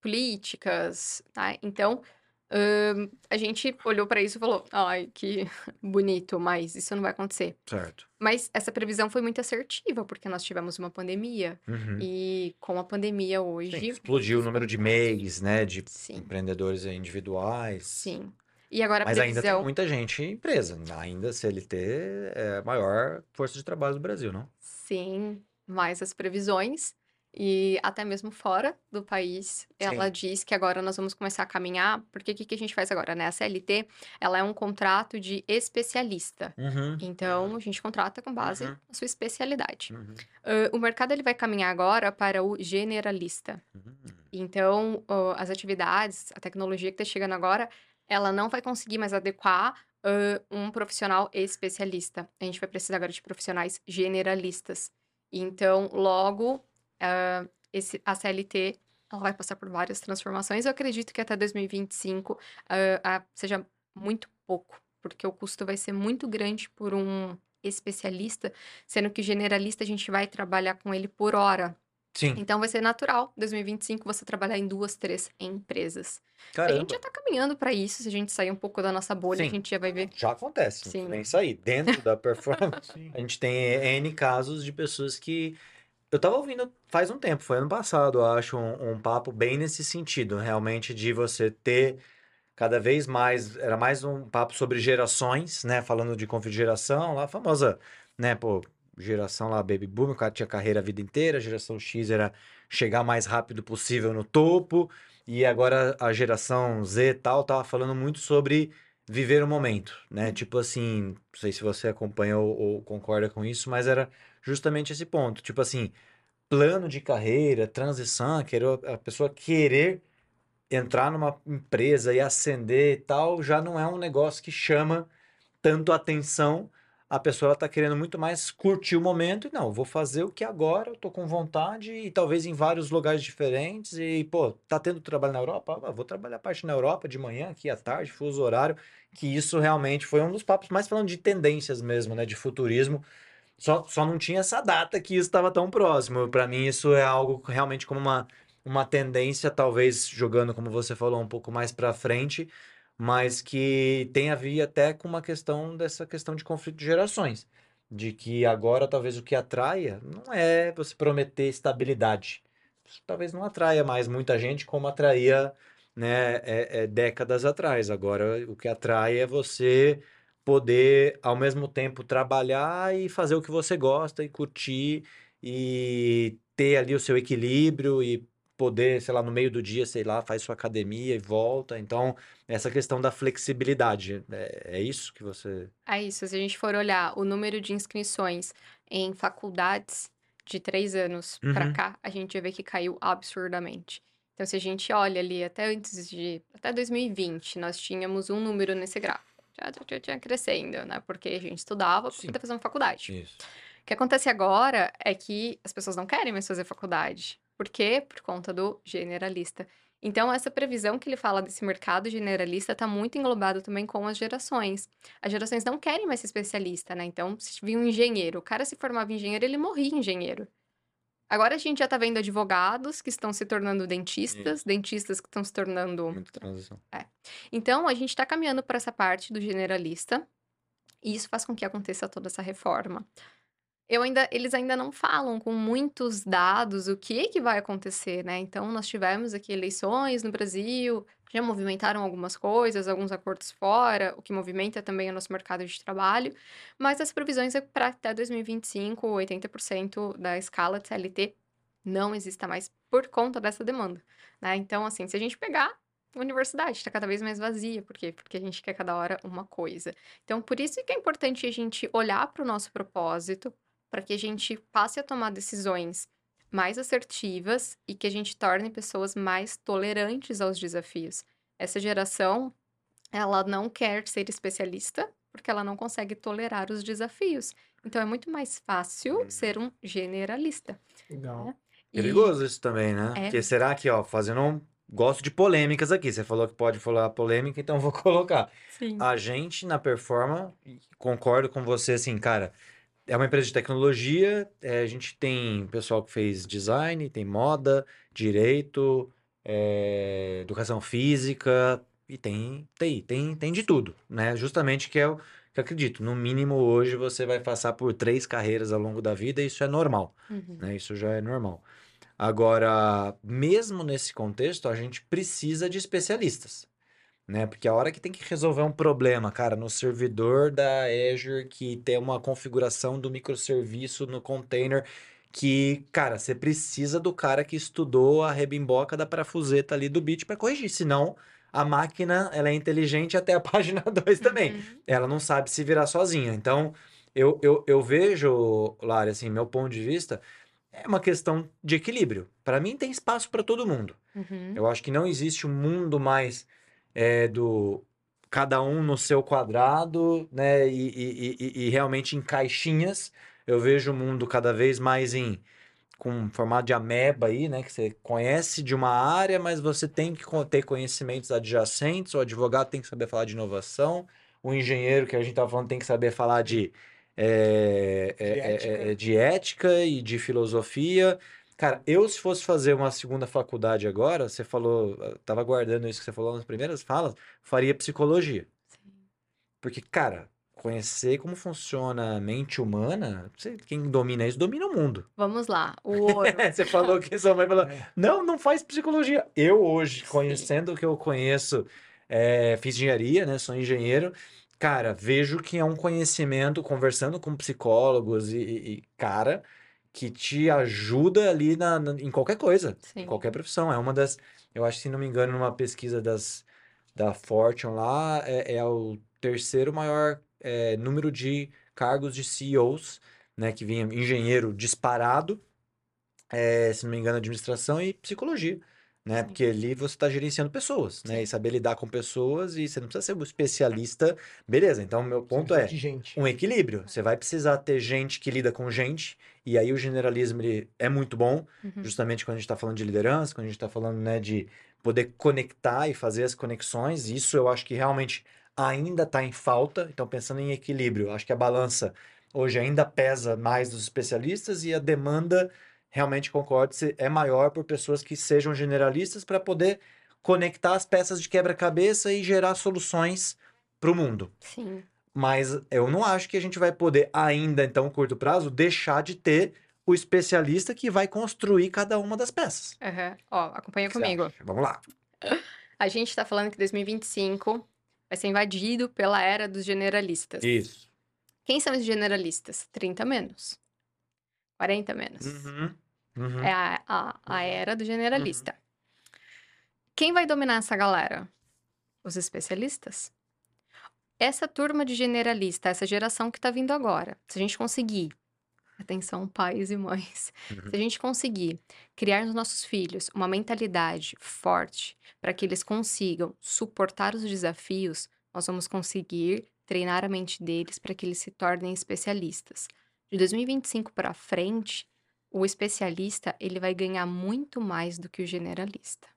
S3: políticas, né? Então, ahn, a gente olhou para isso e falou: ai, que bonito, mas isso não vai acontecer.
S1: Certo.
S3: Mas essa previsão foi muito assertiva, porque nós tivemos uma pandemia,
S1: Uhum.
S3: e com a pandemia
S1: Sim,
S3: hoje.
S1: explodiu o número de MEIs, né? De
S3: Sim,
S1: empreendedores individuais.
S3: sim. E agora a
S1: Mas ainda tem
S3: previsão.
S1: muita gente em empresa. Ainda CLT é a maior força de trabalho do Brasil, não?
S3: Sim, mas as previsões e até mesmo fora do país. Ela
S1: Sim.
S3: diz que agora nós vamos começar a caminhar, porque o que, que a gente faz agora, né? A CLT, ela é um contrato de especialista.
S1: Uhum.
S3: Então, a gente contrata com base
S1: Uhum.
S3: na sua especialidade.
S1: Uhum.
S3: Ah, o mercado ele vai caminhar agora para o generalista.
S1: Uhum.
S3: Então, ó, as atividades, a tecnologia que está chegando agora, ela não vai conseguir mais adequar ah, um profissional especialista. A gente vai precisar agora de profissionais generalistas. Então, logo, ah, esse, a CLT ela vai passar por várias transformações. Eu acredito que até 2025 ah, ah, seja muito pouco, porque o custo vai ser muito grande por um especialista, sendo que generalista a gente vai trabalhar com ele por hora.
S1: Sim.
S3: Então vai ser natural, 2025, você trabalhar em duas, três empresas. A
S1: Caramba.
S3: gente já tá caminhando para isso, se a gente sair um pouco da nossa bolha, a
S1: Sim.
S3: gente já vai ver.
S1: Já acontece,
S3: Sim.
S1: nem sair. Dentro da performance,
S2: Sim.
S1: a gente tem N casos de pessoas que. Eu tava ouvindo faz um tempo, foi ano passado, eu acho, um, um papo bem nesse sentido, realmente, de você ter cada vez mais. Era mais um papo sobre gerações, né? Falando de geração, lá a famosa, né, pô, geração lá, Baby Boom, o cara tinha carreira a vida inteira, a geração X era chegar mais rápido possível no topo, e agora a geração Z e tal tava falando muito sobre viver o momento, né? Tipo assim, não sei se você acompanha ou, ou concorda com isso, mas era justamente esse ponto. Tipo assim, plano de carreira, transição, querer, a pessoa querer entrar numa empresa e ascender e tal, já não é um negócio que chama tanto atenção. A pessoa ela tá querendo muito mais curtir o momento e não, vou fazer o que agora eu tô com vontade e talvez em vários lugares diferentes e, pô, tá tendo trabalho na Europa? Ah, vou trabalhar parte na Europa de manhã, aqui à tarde, fuso horário, que isso realmente foi um dos papos mais falando de tendências mesmo, né, de futurismo. Só, só não tinha essa data que isso estava tão próximo. Para mim, isso é algo realmente como uma, uma tendência, talvez jogando, como você falou, um pouco mais para frente, mas que tem a ver até com uma questão dessa questão de conflito de gerações. De que agora talvez o que atraia não é você prometer estabilidade. Isso talvez não atraia mais muita gente como atraía, né, é- é décadas atrás. Agora o que atrai é você poder ao mesmo tempo trabalhar e fazer o que você gosta e curtir e ter ali o seu equilíbrio e poder, sei lá, no meio do dia, sei lá, faz sua academia e volta. Então, essa questão da flexibilidade, é, é isso que você.
S3: É isso, se a gente for olhar o número de inscrições em faculdades de três anos para
S1: Uhum.
S3: cá, a gente ver que caiu absurdamente. Então, se a gente olha ali até antes de, até 2020, nós tínhamos um número nesse gráfico. Já, já, já tinha crescendo, né? Porque a gente estudava para poder fazer uma faculdade.
S1: Isso.
S3: O que acontece agora é que as pessoas não querem mais fazer faculdade. Por quê? Por conta do generalista. Então, essa previsão que ele fala desse mercado generalista está muito englobado também com as gerações. As gerações não querem mais ser especialista, né? Então, se vir um engenheiro, o cara se formava engenheiro, ele morria engenheiro. Agora a gente já tá vendo advogados que estão se tornando dentistas, dentistas que estão se tornando
S1: Muita transição.
S3: então, a gente está caminhando para essa parte do generalista, e isso faz com que aconteça toda essa reforma. Eu ainda, eles ainda não falam com muitos dados o que que vai acontecer, né? Então, nós tivemos aqui eleições no Brasil, já movimentaram algumas coisas, alguns acordos fora, o que movimenta também o nosso mercado de trabalho, mas as previsões é para até 2025, 80% da escala de CLT não exista mais por conta dessa demanda, né? Então, assim, se a gente pegar a universidade está cada vez mais vazia. Por quê? Porque a gente quer cada hora uma coisa. Então, por isso que é importante a gente olhar para o nosso propósito, para que a gente passe a tomar decisões mais assertivas e que a gente torne pessoas mais tolerantes aos desafios. Essa geração, ela não quer ser especialista porque ela não consegue tolerar os desafios. Então, é muito mais fácil
S1: Hum.
S3: ser um generalista.
S2: Legal.
S3: né? E-
S1: Perigoso isso também, né?
S3: É.
S1: Porque será que, ó, fazendo um. Gosto de polêmicas aqui. Você falou que pode falar polêmica, então vou colocar.
S3: Sim.
S1: A gente na Performa, e concordo com você, assim, cara, é uma empresa de tecnologia, é, a gente tem pessoal que fez design, tem moda, direito, é, educação física e tem TI, tem, tem de tudo, né? Justamente que é o que eu acredito. No mínimo hoje você vai passar por três carreiras ao longo da vida e isso é normal
S3: Uhum.
S1: né? Isso já é normal. Agora, mesmo nesse contexto, a gente precisa de especialistas, né? Porque a hora que tem que resolver um problema, cara, no servidor da Azure que tem uma configuração do microserviço no container que, cara, você precisa do cara que estudou a rebimboca da parafuseta ali do bit para corrigir, senão a máquina, ela é inteligente até a página 2 também.
S3: Uhum.
S1: Ela não sabe se virar sozinha. Então, eu, eu, eu vejo, Lari, assim, meu ponto de vista, é uma questão de equilíbrio. Para mim, tem espaço para todo mundo.
S3: Uhum.
S1: Eu acho que não existe um mundo mais é, do cada um no seu quadrado, né? E, e, e, e realmente em caixinhas. Eu vejo o mundo cada vez mais em com formato de ameba aí, né? Que você conhece de uma área, mas você tem que ter conhecimentos adjacentes. O advogado tem que saber falar de inovação. O engenheiro que a gente estava falando tem que saber falar de, é,
S2: De
S1: é,
S2: ética.
S1: de ética e de filosofia. Cara, eu se fosse fazer uma segunda faculdade agora, você falou, eu tava guardando isso que você falou nas primeiras falas, faria psicologia.
S3: Sim.
S1: Porque, cara, conhecer como funciona a mente humana, você- quem domina isso domina o mundo.
S3: Vamos lá, o ouro.
S1: Você falou que sua mãe falou,
S2: É.
S1: não, não faz psicologia. Eu hoje,
S3: Sim.
S1: conhecendo o que eu conheço, é, fiz engenharia, né? Sou engenheiro. Cara, vejo que é um conhecimento, conversando com psicólogos e, e- e, cara, que te ajuda ali na, na- em qualquer coisa, em
S3: Sim.
S1: qualquer profissão. É uma das, eu acho, se não me engano, numa pesquisa das, da Fortune lá, é, é o terceiro maior é, número de cargos de CEOs, né? Que vinha engenheiro disparado, é, se não me engano, administração e psicologia, né?
S3: Sim.
S1: Porque ali você está gerenciando pessoas, né?
S3: Sim.
S1: E saber lidar com pessoas e você não precisa ser um especialista. Beleza, então meu ponto é um equilíbrio. Você vai precisar ter gente que lida com gente, e aí o generalismo ele é muito bom,
S3: Uhum.
S1: justamente quando a gente está falando de liderança, quando a gente está falando, né, de poder conectar e fazer as conexões. Isso eu acho que realmente ainda está em falta. Então, pensando em equilíbrio, acho que a balança hoje ainda pesa mais dos especialistas e a demanda, realmente concordo, é maior por pessoas que sejam generalistas para poder conectar as peças de quebra-cabeça e gerar soluções para o mundo.
S3: Sim.
S1: Mas eu não acho que a gente vai poder ainda, então, curto prazo, deixar de ter o especialista que vai construir cada uma das peças.
S3: Aham. Ó, acompanha comigo.
S1: acha? Vamos lá.
S3: A gente tá falando que 2025 vai ser invadido pela era dos generalistas.
S1: Isso.
S3: Quem são os generalistas? 30 menos. 40 menos.
S1: Uhum. Uhum.
S3: É a, a, a era do generalista. Quem vai dominar essa galera? Os especialistas. Essa turma de generalista, essa geração que tá vindo agora, se a gente conseguir, atenção, pais e mães,
S1: Uhum.
S3: se a gente conseguir criar nos nossos filhos uma mentalidade forte para que eles consigam suportar os desafios, nós vamos conseguir treinar a mente deles para que eles se tornem especialistas. De 2025 para frente, o especialista ele vai ganhar muito mais do que o generalista.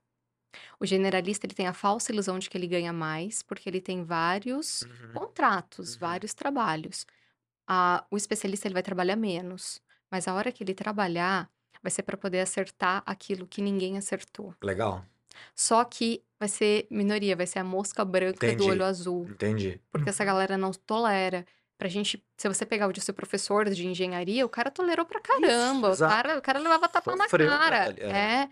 S3: O generalista ele tem a falsa ilusão de que ele ganha mais porque ele tem vários
S1: Uhum.
S3: contratos,
S1: Uhum.
S3: vários trabalhos. Ah, o especialista ele vai trabalhar menos, mas a hora que ele trabalhar vai ser para poder acertar aquilo que ninguém acertou.
S1: Legal.
S3: Só que vai ser minoria, vai ser a mosca branca do
S1: Entendi.
S3: olho azul,
S1: Entendi.
S3: porque essa galera não tolera. Pra gente, se você pegar o seu professor de engenharia, o cara tolerou pra caramba. o,
S1: exato.
S3: cara, o cara levava tapa na
S1: Sofreu
S3: cara.
S1: é.
S3: É.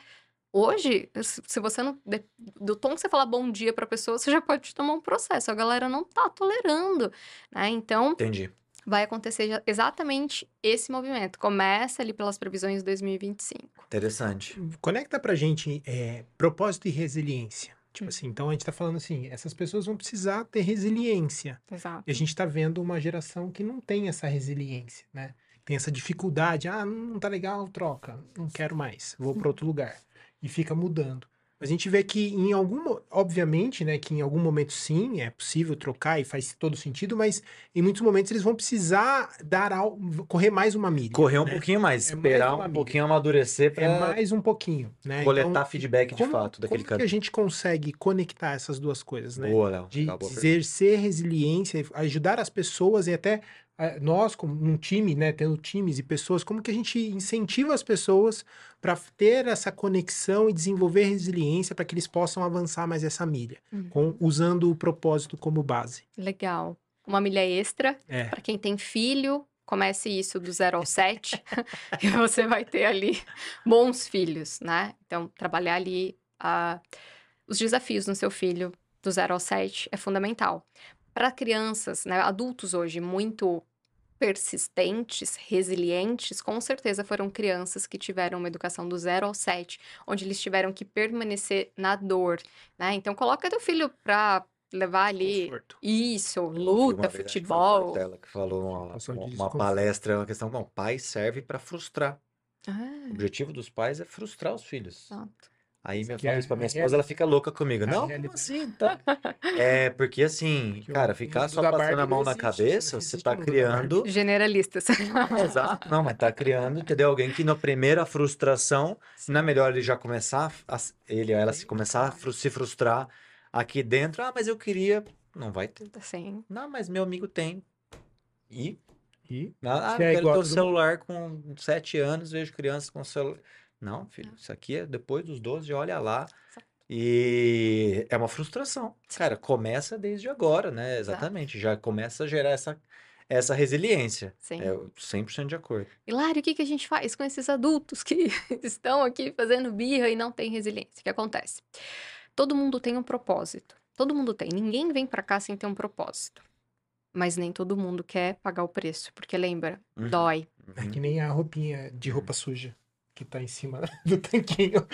S3: Hoje, se você não. de- Do tom que você falar bom dia pra pessoa, você já pode tomar um processo. A galera não tá tolerando. Né? Então,
S1: Entendi.
S3: vai acontecer exatamente esse movimento. Começa ali pelas previsões de 2025.
S1: Interessante.
S2: Conecta pra gente é, propósito e resiliência. Tipo
S3: Hum.
S2: assim, então a gente tá falando assim, essas pessoas vão precisar ter resiliência.
S3: Exato.
S2: E a gente tá vendo uma geração que não tem essa resiliência, né? Tem essa dificuldade, ah, não tá legal, troca, não quero mais, vou para outro lugar. E fica mudando. A gente vê que em algum, obviamente, né, que em algum momento sim, é possível trocar e faz todo sentido, mas em muitos momentos eles vão precisar dar al- correr mais uma milha.
S1: Correr um
S2: né?
S1: pouquinho mais,
S2: É mais
S1: esperar
S2: uma
S1: um
S2: milha.
S1: pouquinho amadurecer
S2: É
S1: para
S2: mais um pouquinho, né?
S1: coletar
S2: Então,
S1: feedback de
S2: como,
S1: fato daquele
S2: como que a gente consegue conectar essas duas coisas, né?
S1: Boa, Léo.
S2: de exercer resiliência, ajudar as pessoas e até nós, como um time, né, tendo times e pessoas, como que a gente incentiva as pessoas para ter essa conexão e desenvolver resiliência para que eles possam avançar mais essa milha,
S3: Uhum.
S2: com- usando o propósito como base.
S3: Legal. Uma milha extra
S2: É.
S3: Para quem tem filho, comece isso do 0 ao 7 e você vai ter ali bons filhos, né? Então, trabalhar ali ah, os desafios no seu filho do 0 ao 7 é fundamental. Para crianças, né, adultos hoje muito persistentes, resilientes, com certeza foram crianças que tiveram uma educação do 0 ao 7, onde eles tiveram que permanecer na dor, né? Então coloca teu filho pra levar ali
S2: Conforto.
S3: isso,
S1: uma
S3: luta,
S1: acho que o
S3: futebol.
S1: Cortella que falou uma, uma
S2: desconforto.
S1: palestra, uma questão, bom, pai serve para frustrar. O
S3: Ah,
S1: objetivo dos pais é frustrar os filhos.
S3: exato.
S1: Aí minha,
S2: Que é-
S1: isso pra minha
S2: é-
S1: esposa, ela fica louca comigo. Não, como
S2: realidade.
S1: assim? Tá? É, porque assim, cara, ficar só passando a mão na cabeça, você tá criando.
S3: Generalistas.
S1: Exato. Não, mas tá criando, entendeu? Alguém que na primeira frustração, não é melhor ele já começar, a, ele ou ela se começar a fru- se frustrar aqui dentro. Ah, mas eu queria. Não vai ter.
S3: Assim,
S1: Não, mas meu amigo tem. E?
S2: E
S1: Ah, eu
S2: Você é
S1: quero
S2: igual
S1: ter celular com sete anos, vejo crianças com celular. Não, filho, isso aqui é depois dos 12, olha lá.
S3: Exato.
S1: E é uma frustração. Cara, começa desde agora, né?
S3: Exato.
S1: Exatamente. Já começa a gerar essa, essa resiliência.
S3: sim.
S1: É, eu 100% de acordo.
S3: Hilário, o que, que a gente faz com esses adultos que estão aqui fazendo birra e não têm resiliência? O que acontece? Todo mundo tem um propósito. Todo mundo tem. Ninguém vem pra cá sem ter um propósito. Mas nem todo mundo quer pagar o preço. Porque lembra,
S1: Uhum.
S3: dói.
S2: é
S1: Uhum.
S2: que nem a roupinha de roupa suja que tá em cima do tanquinho.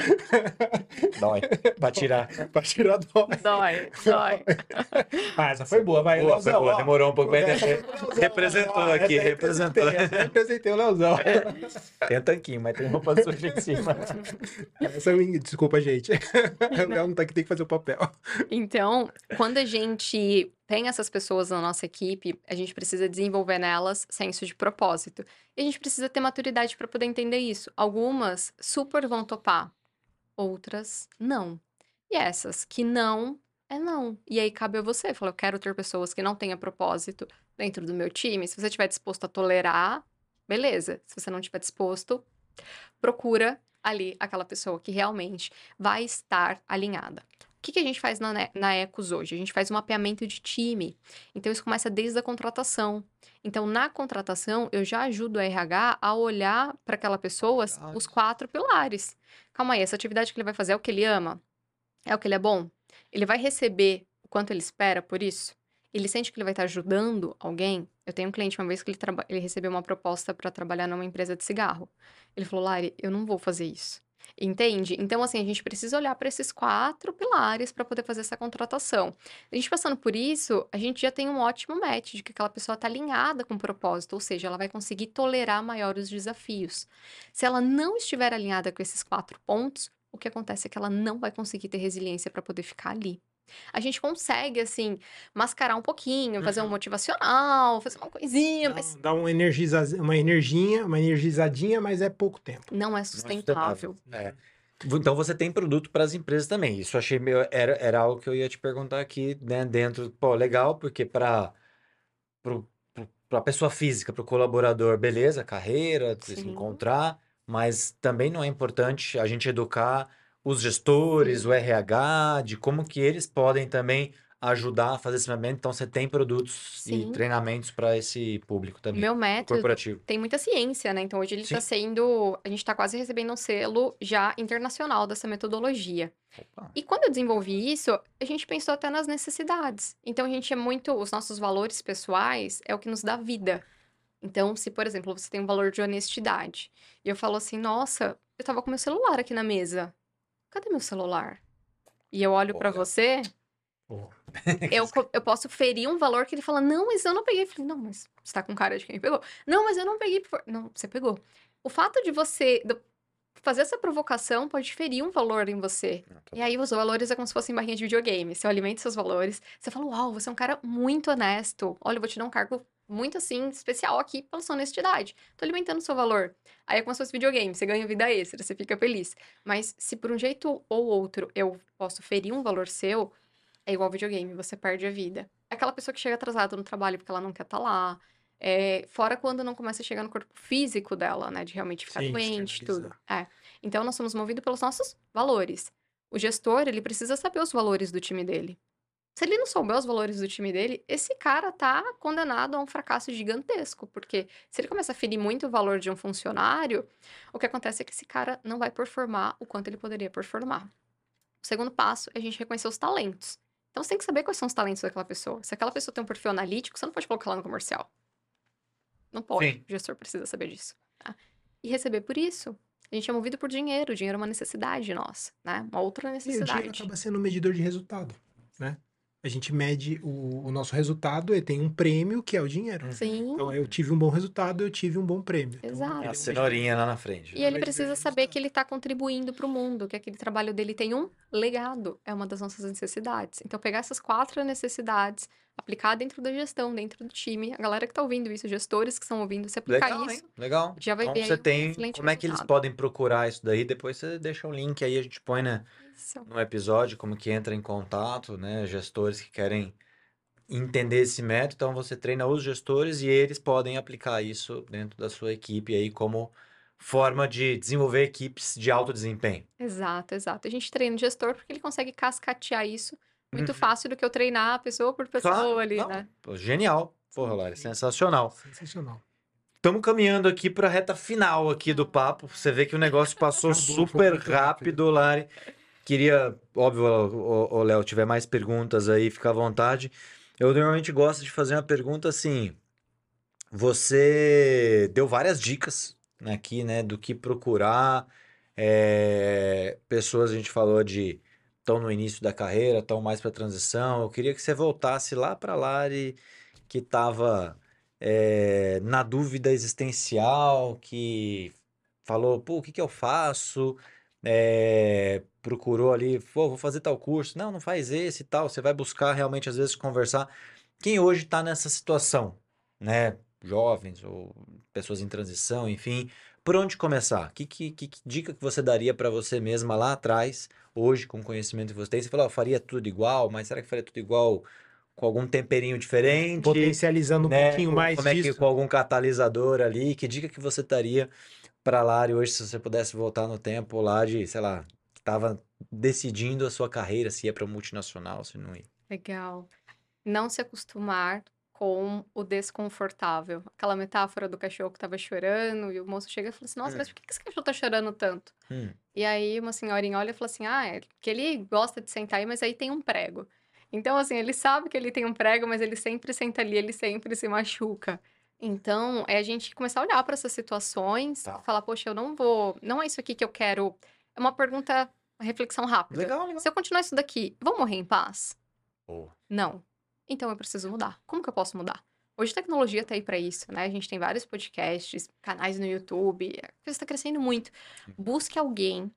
S1: Dói. Pra tirar.
S2: pra tirar dó.
S3: Dói, dói.
S2: Ah, essa foi boa, vai.
S1: Boa, foi boa.
S2: ó.
S1: Demorou um pouco, mas representou
S2: ó,
S1: aqui, representou.
S2: representei, o Leozão.
S1: tem um tanquinho, mas tem roupa suja em cima.
S2: Essa é o desculpa, gente. O Léo não tá aqui, tem que fazer o papel.
S3: Então, quando a gente tem essas pessoas na nossa equipe, a gente precisa desenvolver nelas senso de propósito. E a gente precisa ter maturidade para poder entender isso. Algumas super vão topar, outras não. E essas que não, é não. E aí cabe a você. Fala, eu quero ter pessoas que não tenham propósito dentro do meu time. Se você estiver disposto a tolerar, beleza. Se você não estiver disposto, procura ali aquela pessoa que realmente vai estar alinhada. O que, que a gente faz na, Ne- na Ecos hoje? A gente faz um mapeamento de time. Então, isso começa desde a contratação. Então, na contratação, eu já ajudo a RH a olhar para aquela pessoa os quatro pilares. Calma aí, essa atividade que ele vai fazer é o que ele ama? É o que ele é bom? Ele vai receber o quanto ele espera por isso? Ele sente que ele vai estar ajudando alguém? Eu tenho um cliente uma vez que ele, ele recebeu uma proposta para trabalhar numa empresa de cigarro. Ele falou, Lari, eu não vou fazer isso. Entende? Então, assim, a gente precisa olhar para esses quatro pilares para poder fazer essa contratação. A gente passando por isso, a gente já tem um ótimo match de que aquela pessoa está alinhada com o propósito, ou seja, ela vai conseguir tolerar maiores desafios. Se ela não estiver alinhada com esses quatro pontos, o que acontece é que ela não vai conseguir ter resiliência para poder ficar ali. A gente consegue, assim, mascarar um pouquinho, fazer um motivacional, fazer uma coisinha, mas
S2: Dá um energiza... uma energinha, uma energizadinha, mas é pouco tempo.
S3: não é
S1: Não é
S3: sustentável.
S1: É. Então você tem produto para as empresas também. Isso achei meio era, era algo que eu ia te perguntar aqui, né, dentro, pô, legal, porque para para a pessoa física, para o colaborador, beleza, carreira, se encontrar, mas também não é importante a gente educar os gestores, o RH, de como que eles podem também ajudar a fazer esse momento. Então você tem produtos
S3: Sim.
S1: e treinamentos para esse público também,
S3: Meu método
S1: corporativo.
S3: tem muita ciência, né? Então hoje ele está sendo. A gente está quase recebendo um selo já internacional dessa metodologia.
S1: Opa.
S3: E quando eu desenvolvi isso, a gente pensou até nas necessidades. Então a gente é muito. Os nossos valores pessoais é o que nos dá vida. Então, se, por exemplo, você tem um valor de honestidade, e eu falo assim, nossa, eu tava com meu celular aqui na mesa. Cadê meu celular? E eu olho pra
S1: Olha.
S3: você, eu, eu posso ferir um valor que ele fala, não, mas eu não peguei. Eu falei, não, mas você tá com cara de quem pegou. Não, mas eu não peguei. por-" Não, você pegou. O fato de você fazer essa provocação pode ferir um valor em você. E aí, os valores é como se fossem barrinhas de videogame. Você alimenta seus valores. Você fala, uau, você é um cara muito honesto. Olha, eu vou te dar um cargo muito, assim, especial aqui pela sua honestidade. Tô alimentando o seu valor. Aí é como se fosse videogame. Você ganha vida extra, você fica feliz. Mas se por um jeito ou outro eu posso ferir um valor seu, é igual videogame, você perde a vida. É aquela pessoa que chega atrasada no trabalho porque ela não quer estar lá. É, fora quando não começa a chegar no corpo físico dela, né? De realmente ficar
S2: Sim,
S3: doente, tudo.
S2: externalizar.
S3: É. Então, nós somos movidos pelos nossos valores. O gestor, ele precisa saber os valores do time dele. Se ele não souber os valores do time dele, esse cara tá condenado a um fracasso gigantesco, porque se ele começa a ferir muito o valor de um funcionário, o que acontece é que esse cara não vai performar o quanto ele poderia performar. O segundo passo é a gente reconhecer os talentos. Então você tem que saber quais são os talentos daquela pessoa. Se aquela pessoa tem um perfil analítico, você não pode colocar ela no comercial. Não pode.
S1: Sim.
S3: O gestor precisa saber disso. tá? E receber por isso. A gente é movido por dinheiro. O dinheiro é uma necessidade nossa, né? Uma outra
S2: E o dinheiro
S3: necessidade.
S2: acaba sendo um medidor de resultado, né? A gente mede o, o nosso resultado e tem um prêmio que é o dinheiro.
S3: Sim,
S2: Então, eu tive um bom resultado, eu tive um bom prêmio. Então,
S3: Exato.
S1: É
S2: é
S1: a cenourinha lá na frente.
S3: E ele
S2: medidor
S3: precisa saber que ele está contribuindo para o mundo, que aquele trabalho dele tem um legado, é uma das nossas necessidades. Então, pegar essas quatro necessidades, aplicar dentro da gestão, dentro do time, a galera que está ouvindo isso, gestores que estão ouvindo, se aplicar
S1: Legal,
S3: isso,
S1: hein? Legal.
S3: já vai
S1: então
S3: ver
S1: você
S3: um
S1: tem.
S3: excelente
S1: Como é que eles
S3: resultado.
S1: podem procurar isso daí? Depois você deixa o link aí, a gente põe né,
S3: Isso.
S1: no episódio como que entra em contato, né? Gestores que querem entender esse método. Então você treina os gestores e eles podem aplicar isso dentro da sua equipe aí como forma de desenvolver equipes de alto desempenho.
S3: Exato, exato. A gente treina o gestor porque ele consegue cascatear isso muito
S1: Uhum.
S3: fácil do que eu treinar pessoa por pessoa
S1: Claro,
S3: ali,
S1: não,
S3: né?
S1: pô, genial. Porra, Lari, sensacional.
S2: Sensacional.
S1: Estamos caminhando aqui para a reta final aqui do papo. Você vê que o negócio passou super rápido, Lari. Queria, óbvio, o, o Léo, tiver mais perguntas aí, fica à vontade. Eu normalmente gosto de fazer uma pergunta assim. Você deu várias dicas aqui, né, do que procurar. É, pessoas, a gente falou de estão no início da carreira, estão mais para transição. Eu queria que você voltasse lá para Lari, que estava é, na dúvida existencial, que falou, pô, o que que eu faço? É, procurou ali, pô, vou fazer tal curso. Não, não faz esse e tal. Você vai buscar realmente, às vezes, conversar. Quem hoje está nessa situação, né? Jovens ou pessoas em transição, enfim, por onde começar? Que, que, que dica que você daria para você mesma lá atrás, hoje, com o conhecimento que você tem? Você falou, "Ó, faria tudo igual, mas será que faria tudo igual com algum temperinho diferente?
S2: Potencializando um
S1: né?
S2: pouquinho
S1: Com-
S2: mais
S1: como é que
S2: disso.
S1: com algum catalisador ali? Que dica que você daria para Lari hoje, se você pudesse voltar no tempo lá de, sei lá, que tava decidindo a sua carreira, se ia para multinacional, se não ia.
S3: Legal. Não se acostumar com o desconfortável. Aquela metáfora do cachorro que tava chorando e o moço chega e fala assim: Nossa, mas por que esse cachorro tá chorando tanto?
S1: Hum,
S3: E aí uma senhorinha olha e fala assim: Ah, é que ele gosta de sentar aí, mas aí tem um prego. Então, assim, ele sabe que ele tem um prego, mas ele sempre senta ali, ele sempre se machuca. Então, é a gente começar a olhar para essas situações,
S1: Tá.
S3: falar, poxa, eu não vou, não é isso aqui que eu quero. É uma pergunta, uma reflexão rápida.
S1: legal, legal.
S3: Se eu continuar isso daqui, vou morrer em paz?
S1: Boa.
S3: Não. Então eu preciso mudar. Como que eu posso mudar? Hoje a tecnologia tá aí para isso, né? A gente tem vários podcasts, canais no YouTube, a coisa está crescendo muito. Busque alguém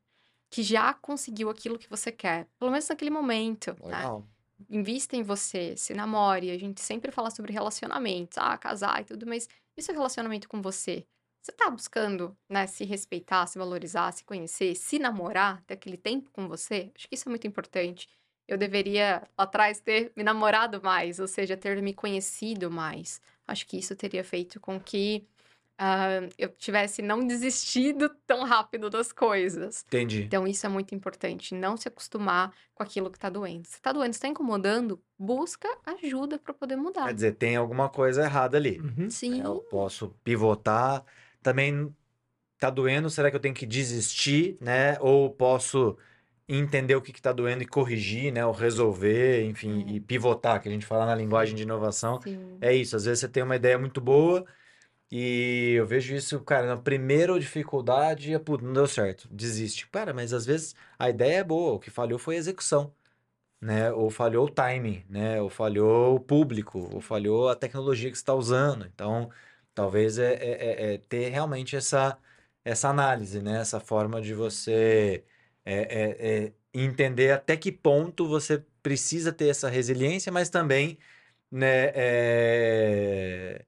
S3: que já conseguiu aquilo que você quer, pelo menos naquele momento, né?
S1: Legal.
S3: Invista em você, se namore. A gente sempre fala sobre relacionamentos, ah, casar e tudo, mas e o seu relacionamento com você? Você tá buscando, né, se respeitar, se valorizar, se conhecer, se namorar, ter aquele tempo com você? Acho que isso é muito importante. Eu deveria, lá atrás, ter me namorado mais, ou seja, ter me conhecido mais. Acho que isso teria feito com que ah, eu tivesse não desistido tão rápido das coisas.
S1: Entendi.
S3: Então, isso é muito importante, não se acostumar com aquilo que tá doendo. Se tá doendo, se tá incomodando, busca ajuda para poder mudar.
S1: Quer dizer, tem alguma coisa errada ali.
S2: Uhum.
S3: Sim,
S1: Eu posso pivotar. Também tá doendo, será que eu tenho que desistir, né? Ou posso entender o que que tá doendo e corrigir, né? Ou resolver, enfim,
S3: É.
S1: e pivotar, que a gente fala na linguagem de inovação.
S3: sim.
S1: É isso, às vezes você tem uma ideia muito boa e eu vejo isso, cara, na primeira dificuldade, putz, não deu certo, desiste. Cara, mas às vezes a ideia é boa, o que falhou foi a execução, né? Ou falhou o timing, né? Ou falhou o público, ou falhou a tecnologia que você está usando. Então, talvez é, é- é- é ter realmente essa, essa análise, né? Essa forma de você é, é- é entender até que ponto você precisa ter essa resiliência, mas também né, é...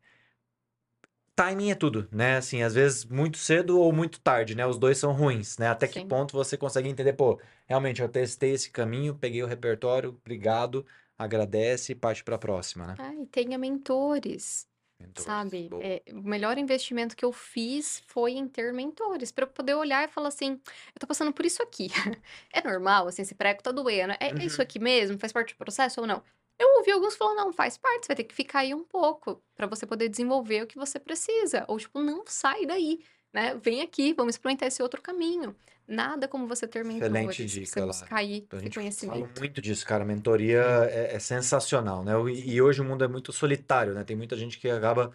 S1: Timing é tudo, né? Assim, às vezes muito cedo ou muito tarde, né? Os dois são ruins, né? Até que
S3: Sim.
S1: ponto você consegue entender, pô, realmente eu testei esse caminho, peguei o repertório, obrigado, agradece e parte para a próxima, né?
S3: Ah, e tenha mentores,
S1: Mentores,
S3: sabe? É, o melhor investimento que eu fiz foi em ter mentores, para eu poder olhar e falar assim, eu tô passando por isso aqui. É normal, assim, esse prego tá doendo. É, é isso
S1: Uhum.
S3: aqui mesmo? Faz parte do processo ou não? Eu ouvi alguns falando, não, faz parte, você vai ter que ficar aí um pouco para você poder desenvolver o que você precisa. Ou, tipo, não sai daí, né? Vem aqui, vamos experimentar esse outro caminho. Nada como você ter mentores,
S1: Excelente
S3: você
S1: dica, Lara.
S3: buscar aí
S1: Então,
S3: esse conhecimento.
S1: muito disso, cara. Mentoria é, é sensacional, né? E, e hoje o mundo é muito solitário, né? Tem muita gente que acaba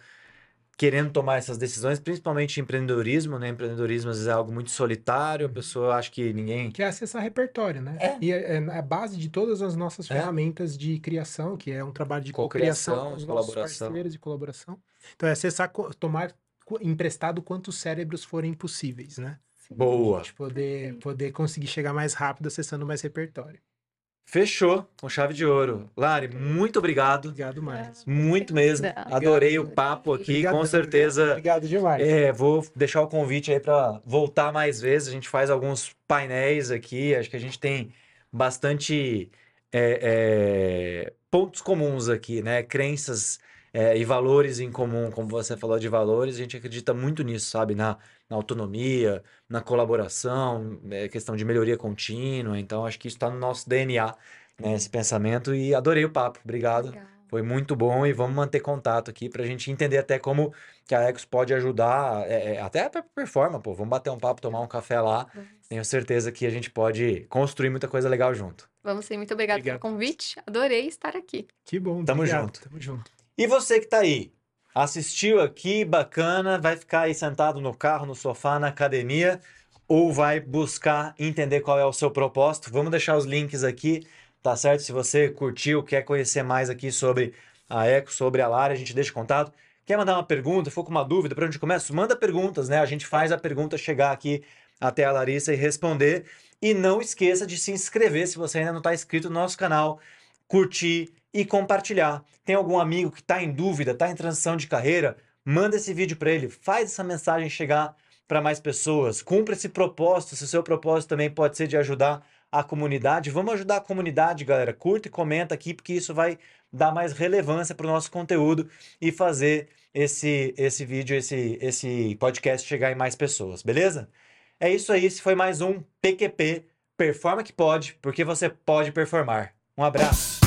S1: querendo tomar essas decisões, principalmente empreendedorismo, né? Empreendedorismo às vezes é algo muito solitário, a pessoa acha que ninguém.
S2: Que é acessar repertório, né?
S1: É.
S2: E é, é a base de todas as nossas
S1: É.
S2: ferramentas de criação, que é um trabalho de
S1: Cocriação,
S2: nossos
S1: colaboração.
S2: parceiros e colaboração. Então é acessar, co- tomar co- emprestado quantos cérebros forem possíveis, né?
S1: Boa.
S2: A gente poder, poder conseguir chegar mais rápido acessando mais repertório.
S1: Fechou com chave de ouro. Lari, muito obrigado.
S2: Obrigado mais.
S1: Muito mesmo. Adorei o papo aqui,
S2: Obrigadão,
S1: com certeza.
S2: Obrigado demais.
S1: É, vou deixar o convite aí para voltar mais vezes. A gente faz alguns painéis aqui. Acho que a gente tem bastante é, é, pontos comuns aqui, né? Crenças é, e valores em comum, como você falou de valores. A gente acredita muito nisso, sabe? Na, na autonomia, na colaboração, é, questão de melhoria contínua. Então, acho que isso está no nosso DNA, né? Esse pensamento. E adorei o papo. Obrigado.
S3: Legal.
S1: Foi muito bom e vamos manter contato aqui para a gente entender até como que a Ecos pode ajudar, é, é, até para performance, pô. Vamos bater um papo, tomar um café lá.
S3: Vamos.
S1: Tenho certeza que a gente pode construir muita coisa legal junto.
S3: Vamos sim, muito obrigada
S2: Obrigado.
S3: pelo convite. Adorei estar aqui.
S2: Que bom.
S1: Tamo
S2: obrigado,
S1: junto.
S2: Tamo junto.
S1: E você que tá aí, assistiu aqui, bacana, vai ficar aí sentado no carro, no sofá, na academia, ou vai buscar entender qual é o seu propósito? Vamos deixar os links aqui, tá certo? Se você curtiu, quer conhecer mais aqui sobre a Eco, sobre a Lara, a gente deixa contato. Quer mandar uma pergunta, for com uma dúvida, para onde começa? Manda perguntas, né? A gente faz a pergunta chegar aqui até a Larissa e responder. E não esqueça de se inscrever se você ainda não está inscrito no nosso canal, curtir e compartilhar. Tem algum amigo que está em dúvida, está em transição de carreira? Manda esse vídeo para ele, faz essa mensagem chegar para mais pessoas. Cumpra esse propósito, se o seu propósito também pode ser de ajudar a comunidade. Vamos ajudar a comunidade, galera. Curta e comenta aqui, porque isso vai dar mais relevância para o nosso conteúdo e fazer esse, esse vídeo, esse, esse podcast chegar em mais pessoas, beleza? É isso aí, esse foi mais um PQP. Performa que pode, porque você pode performar. Um abraço.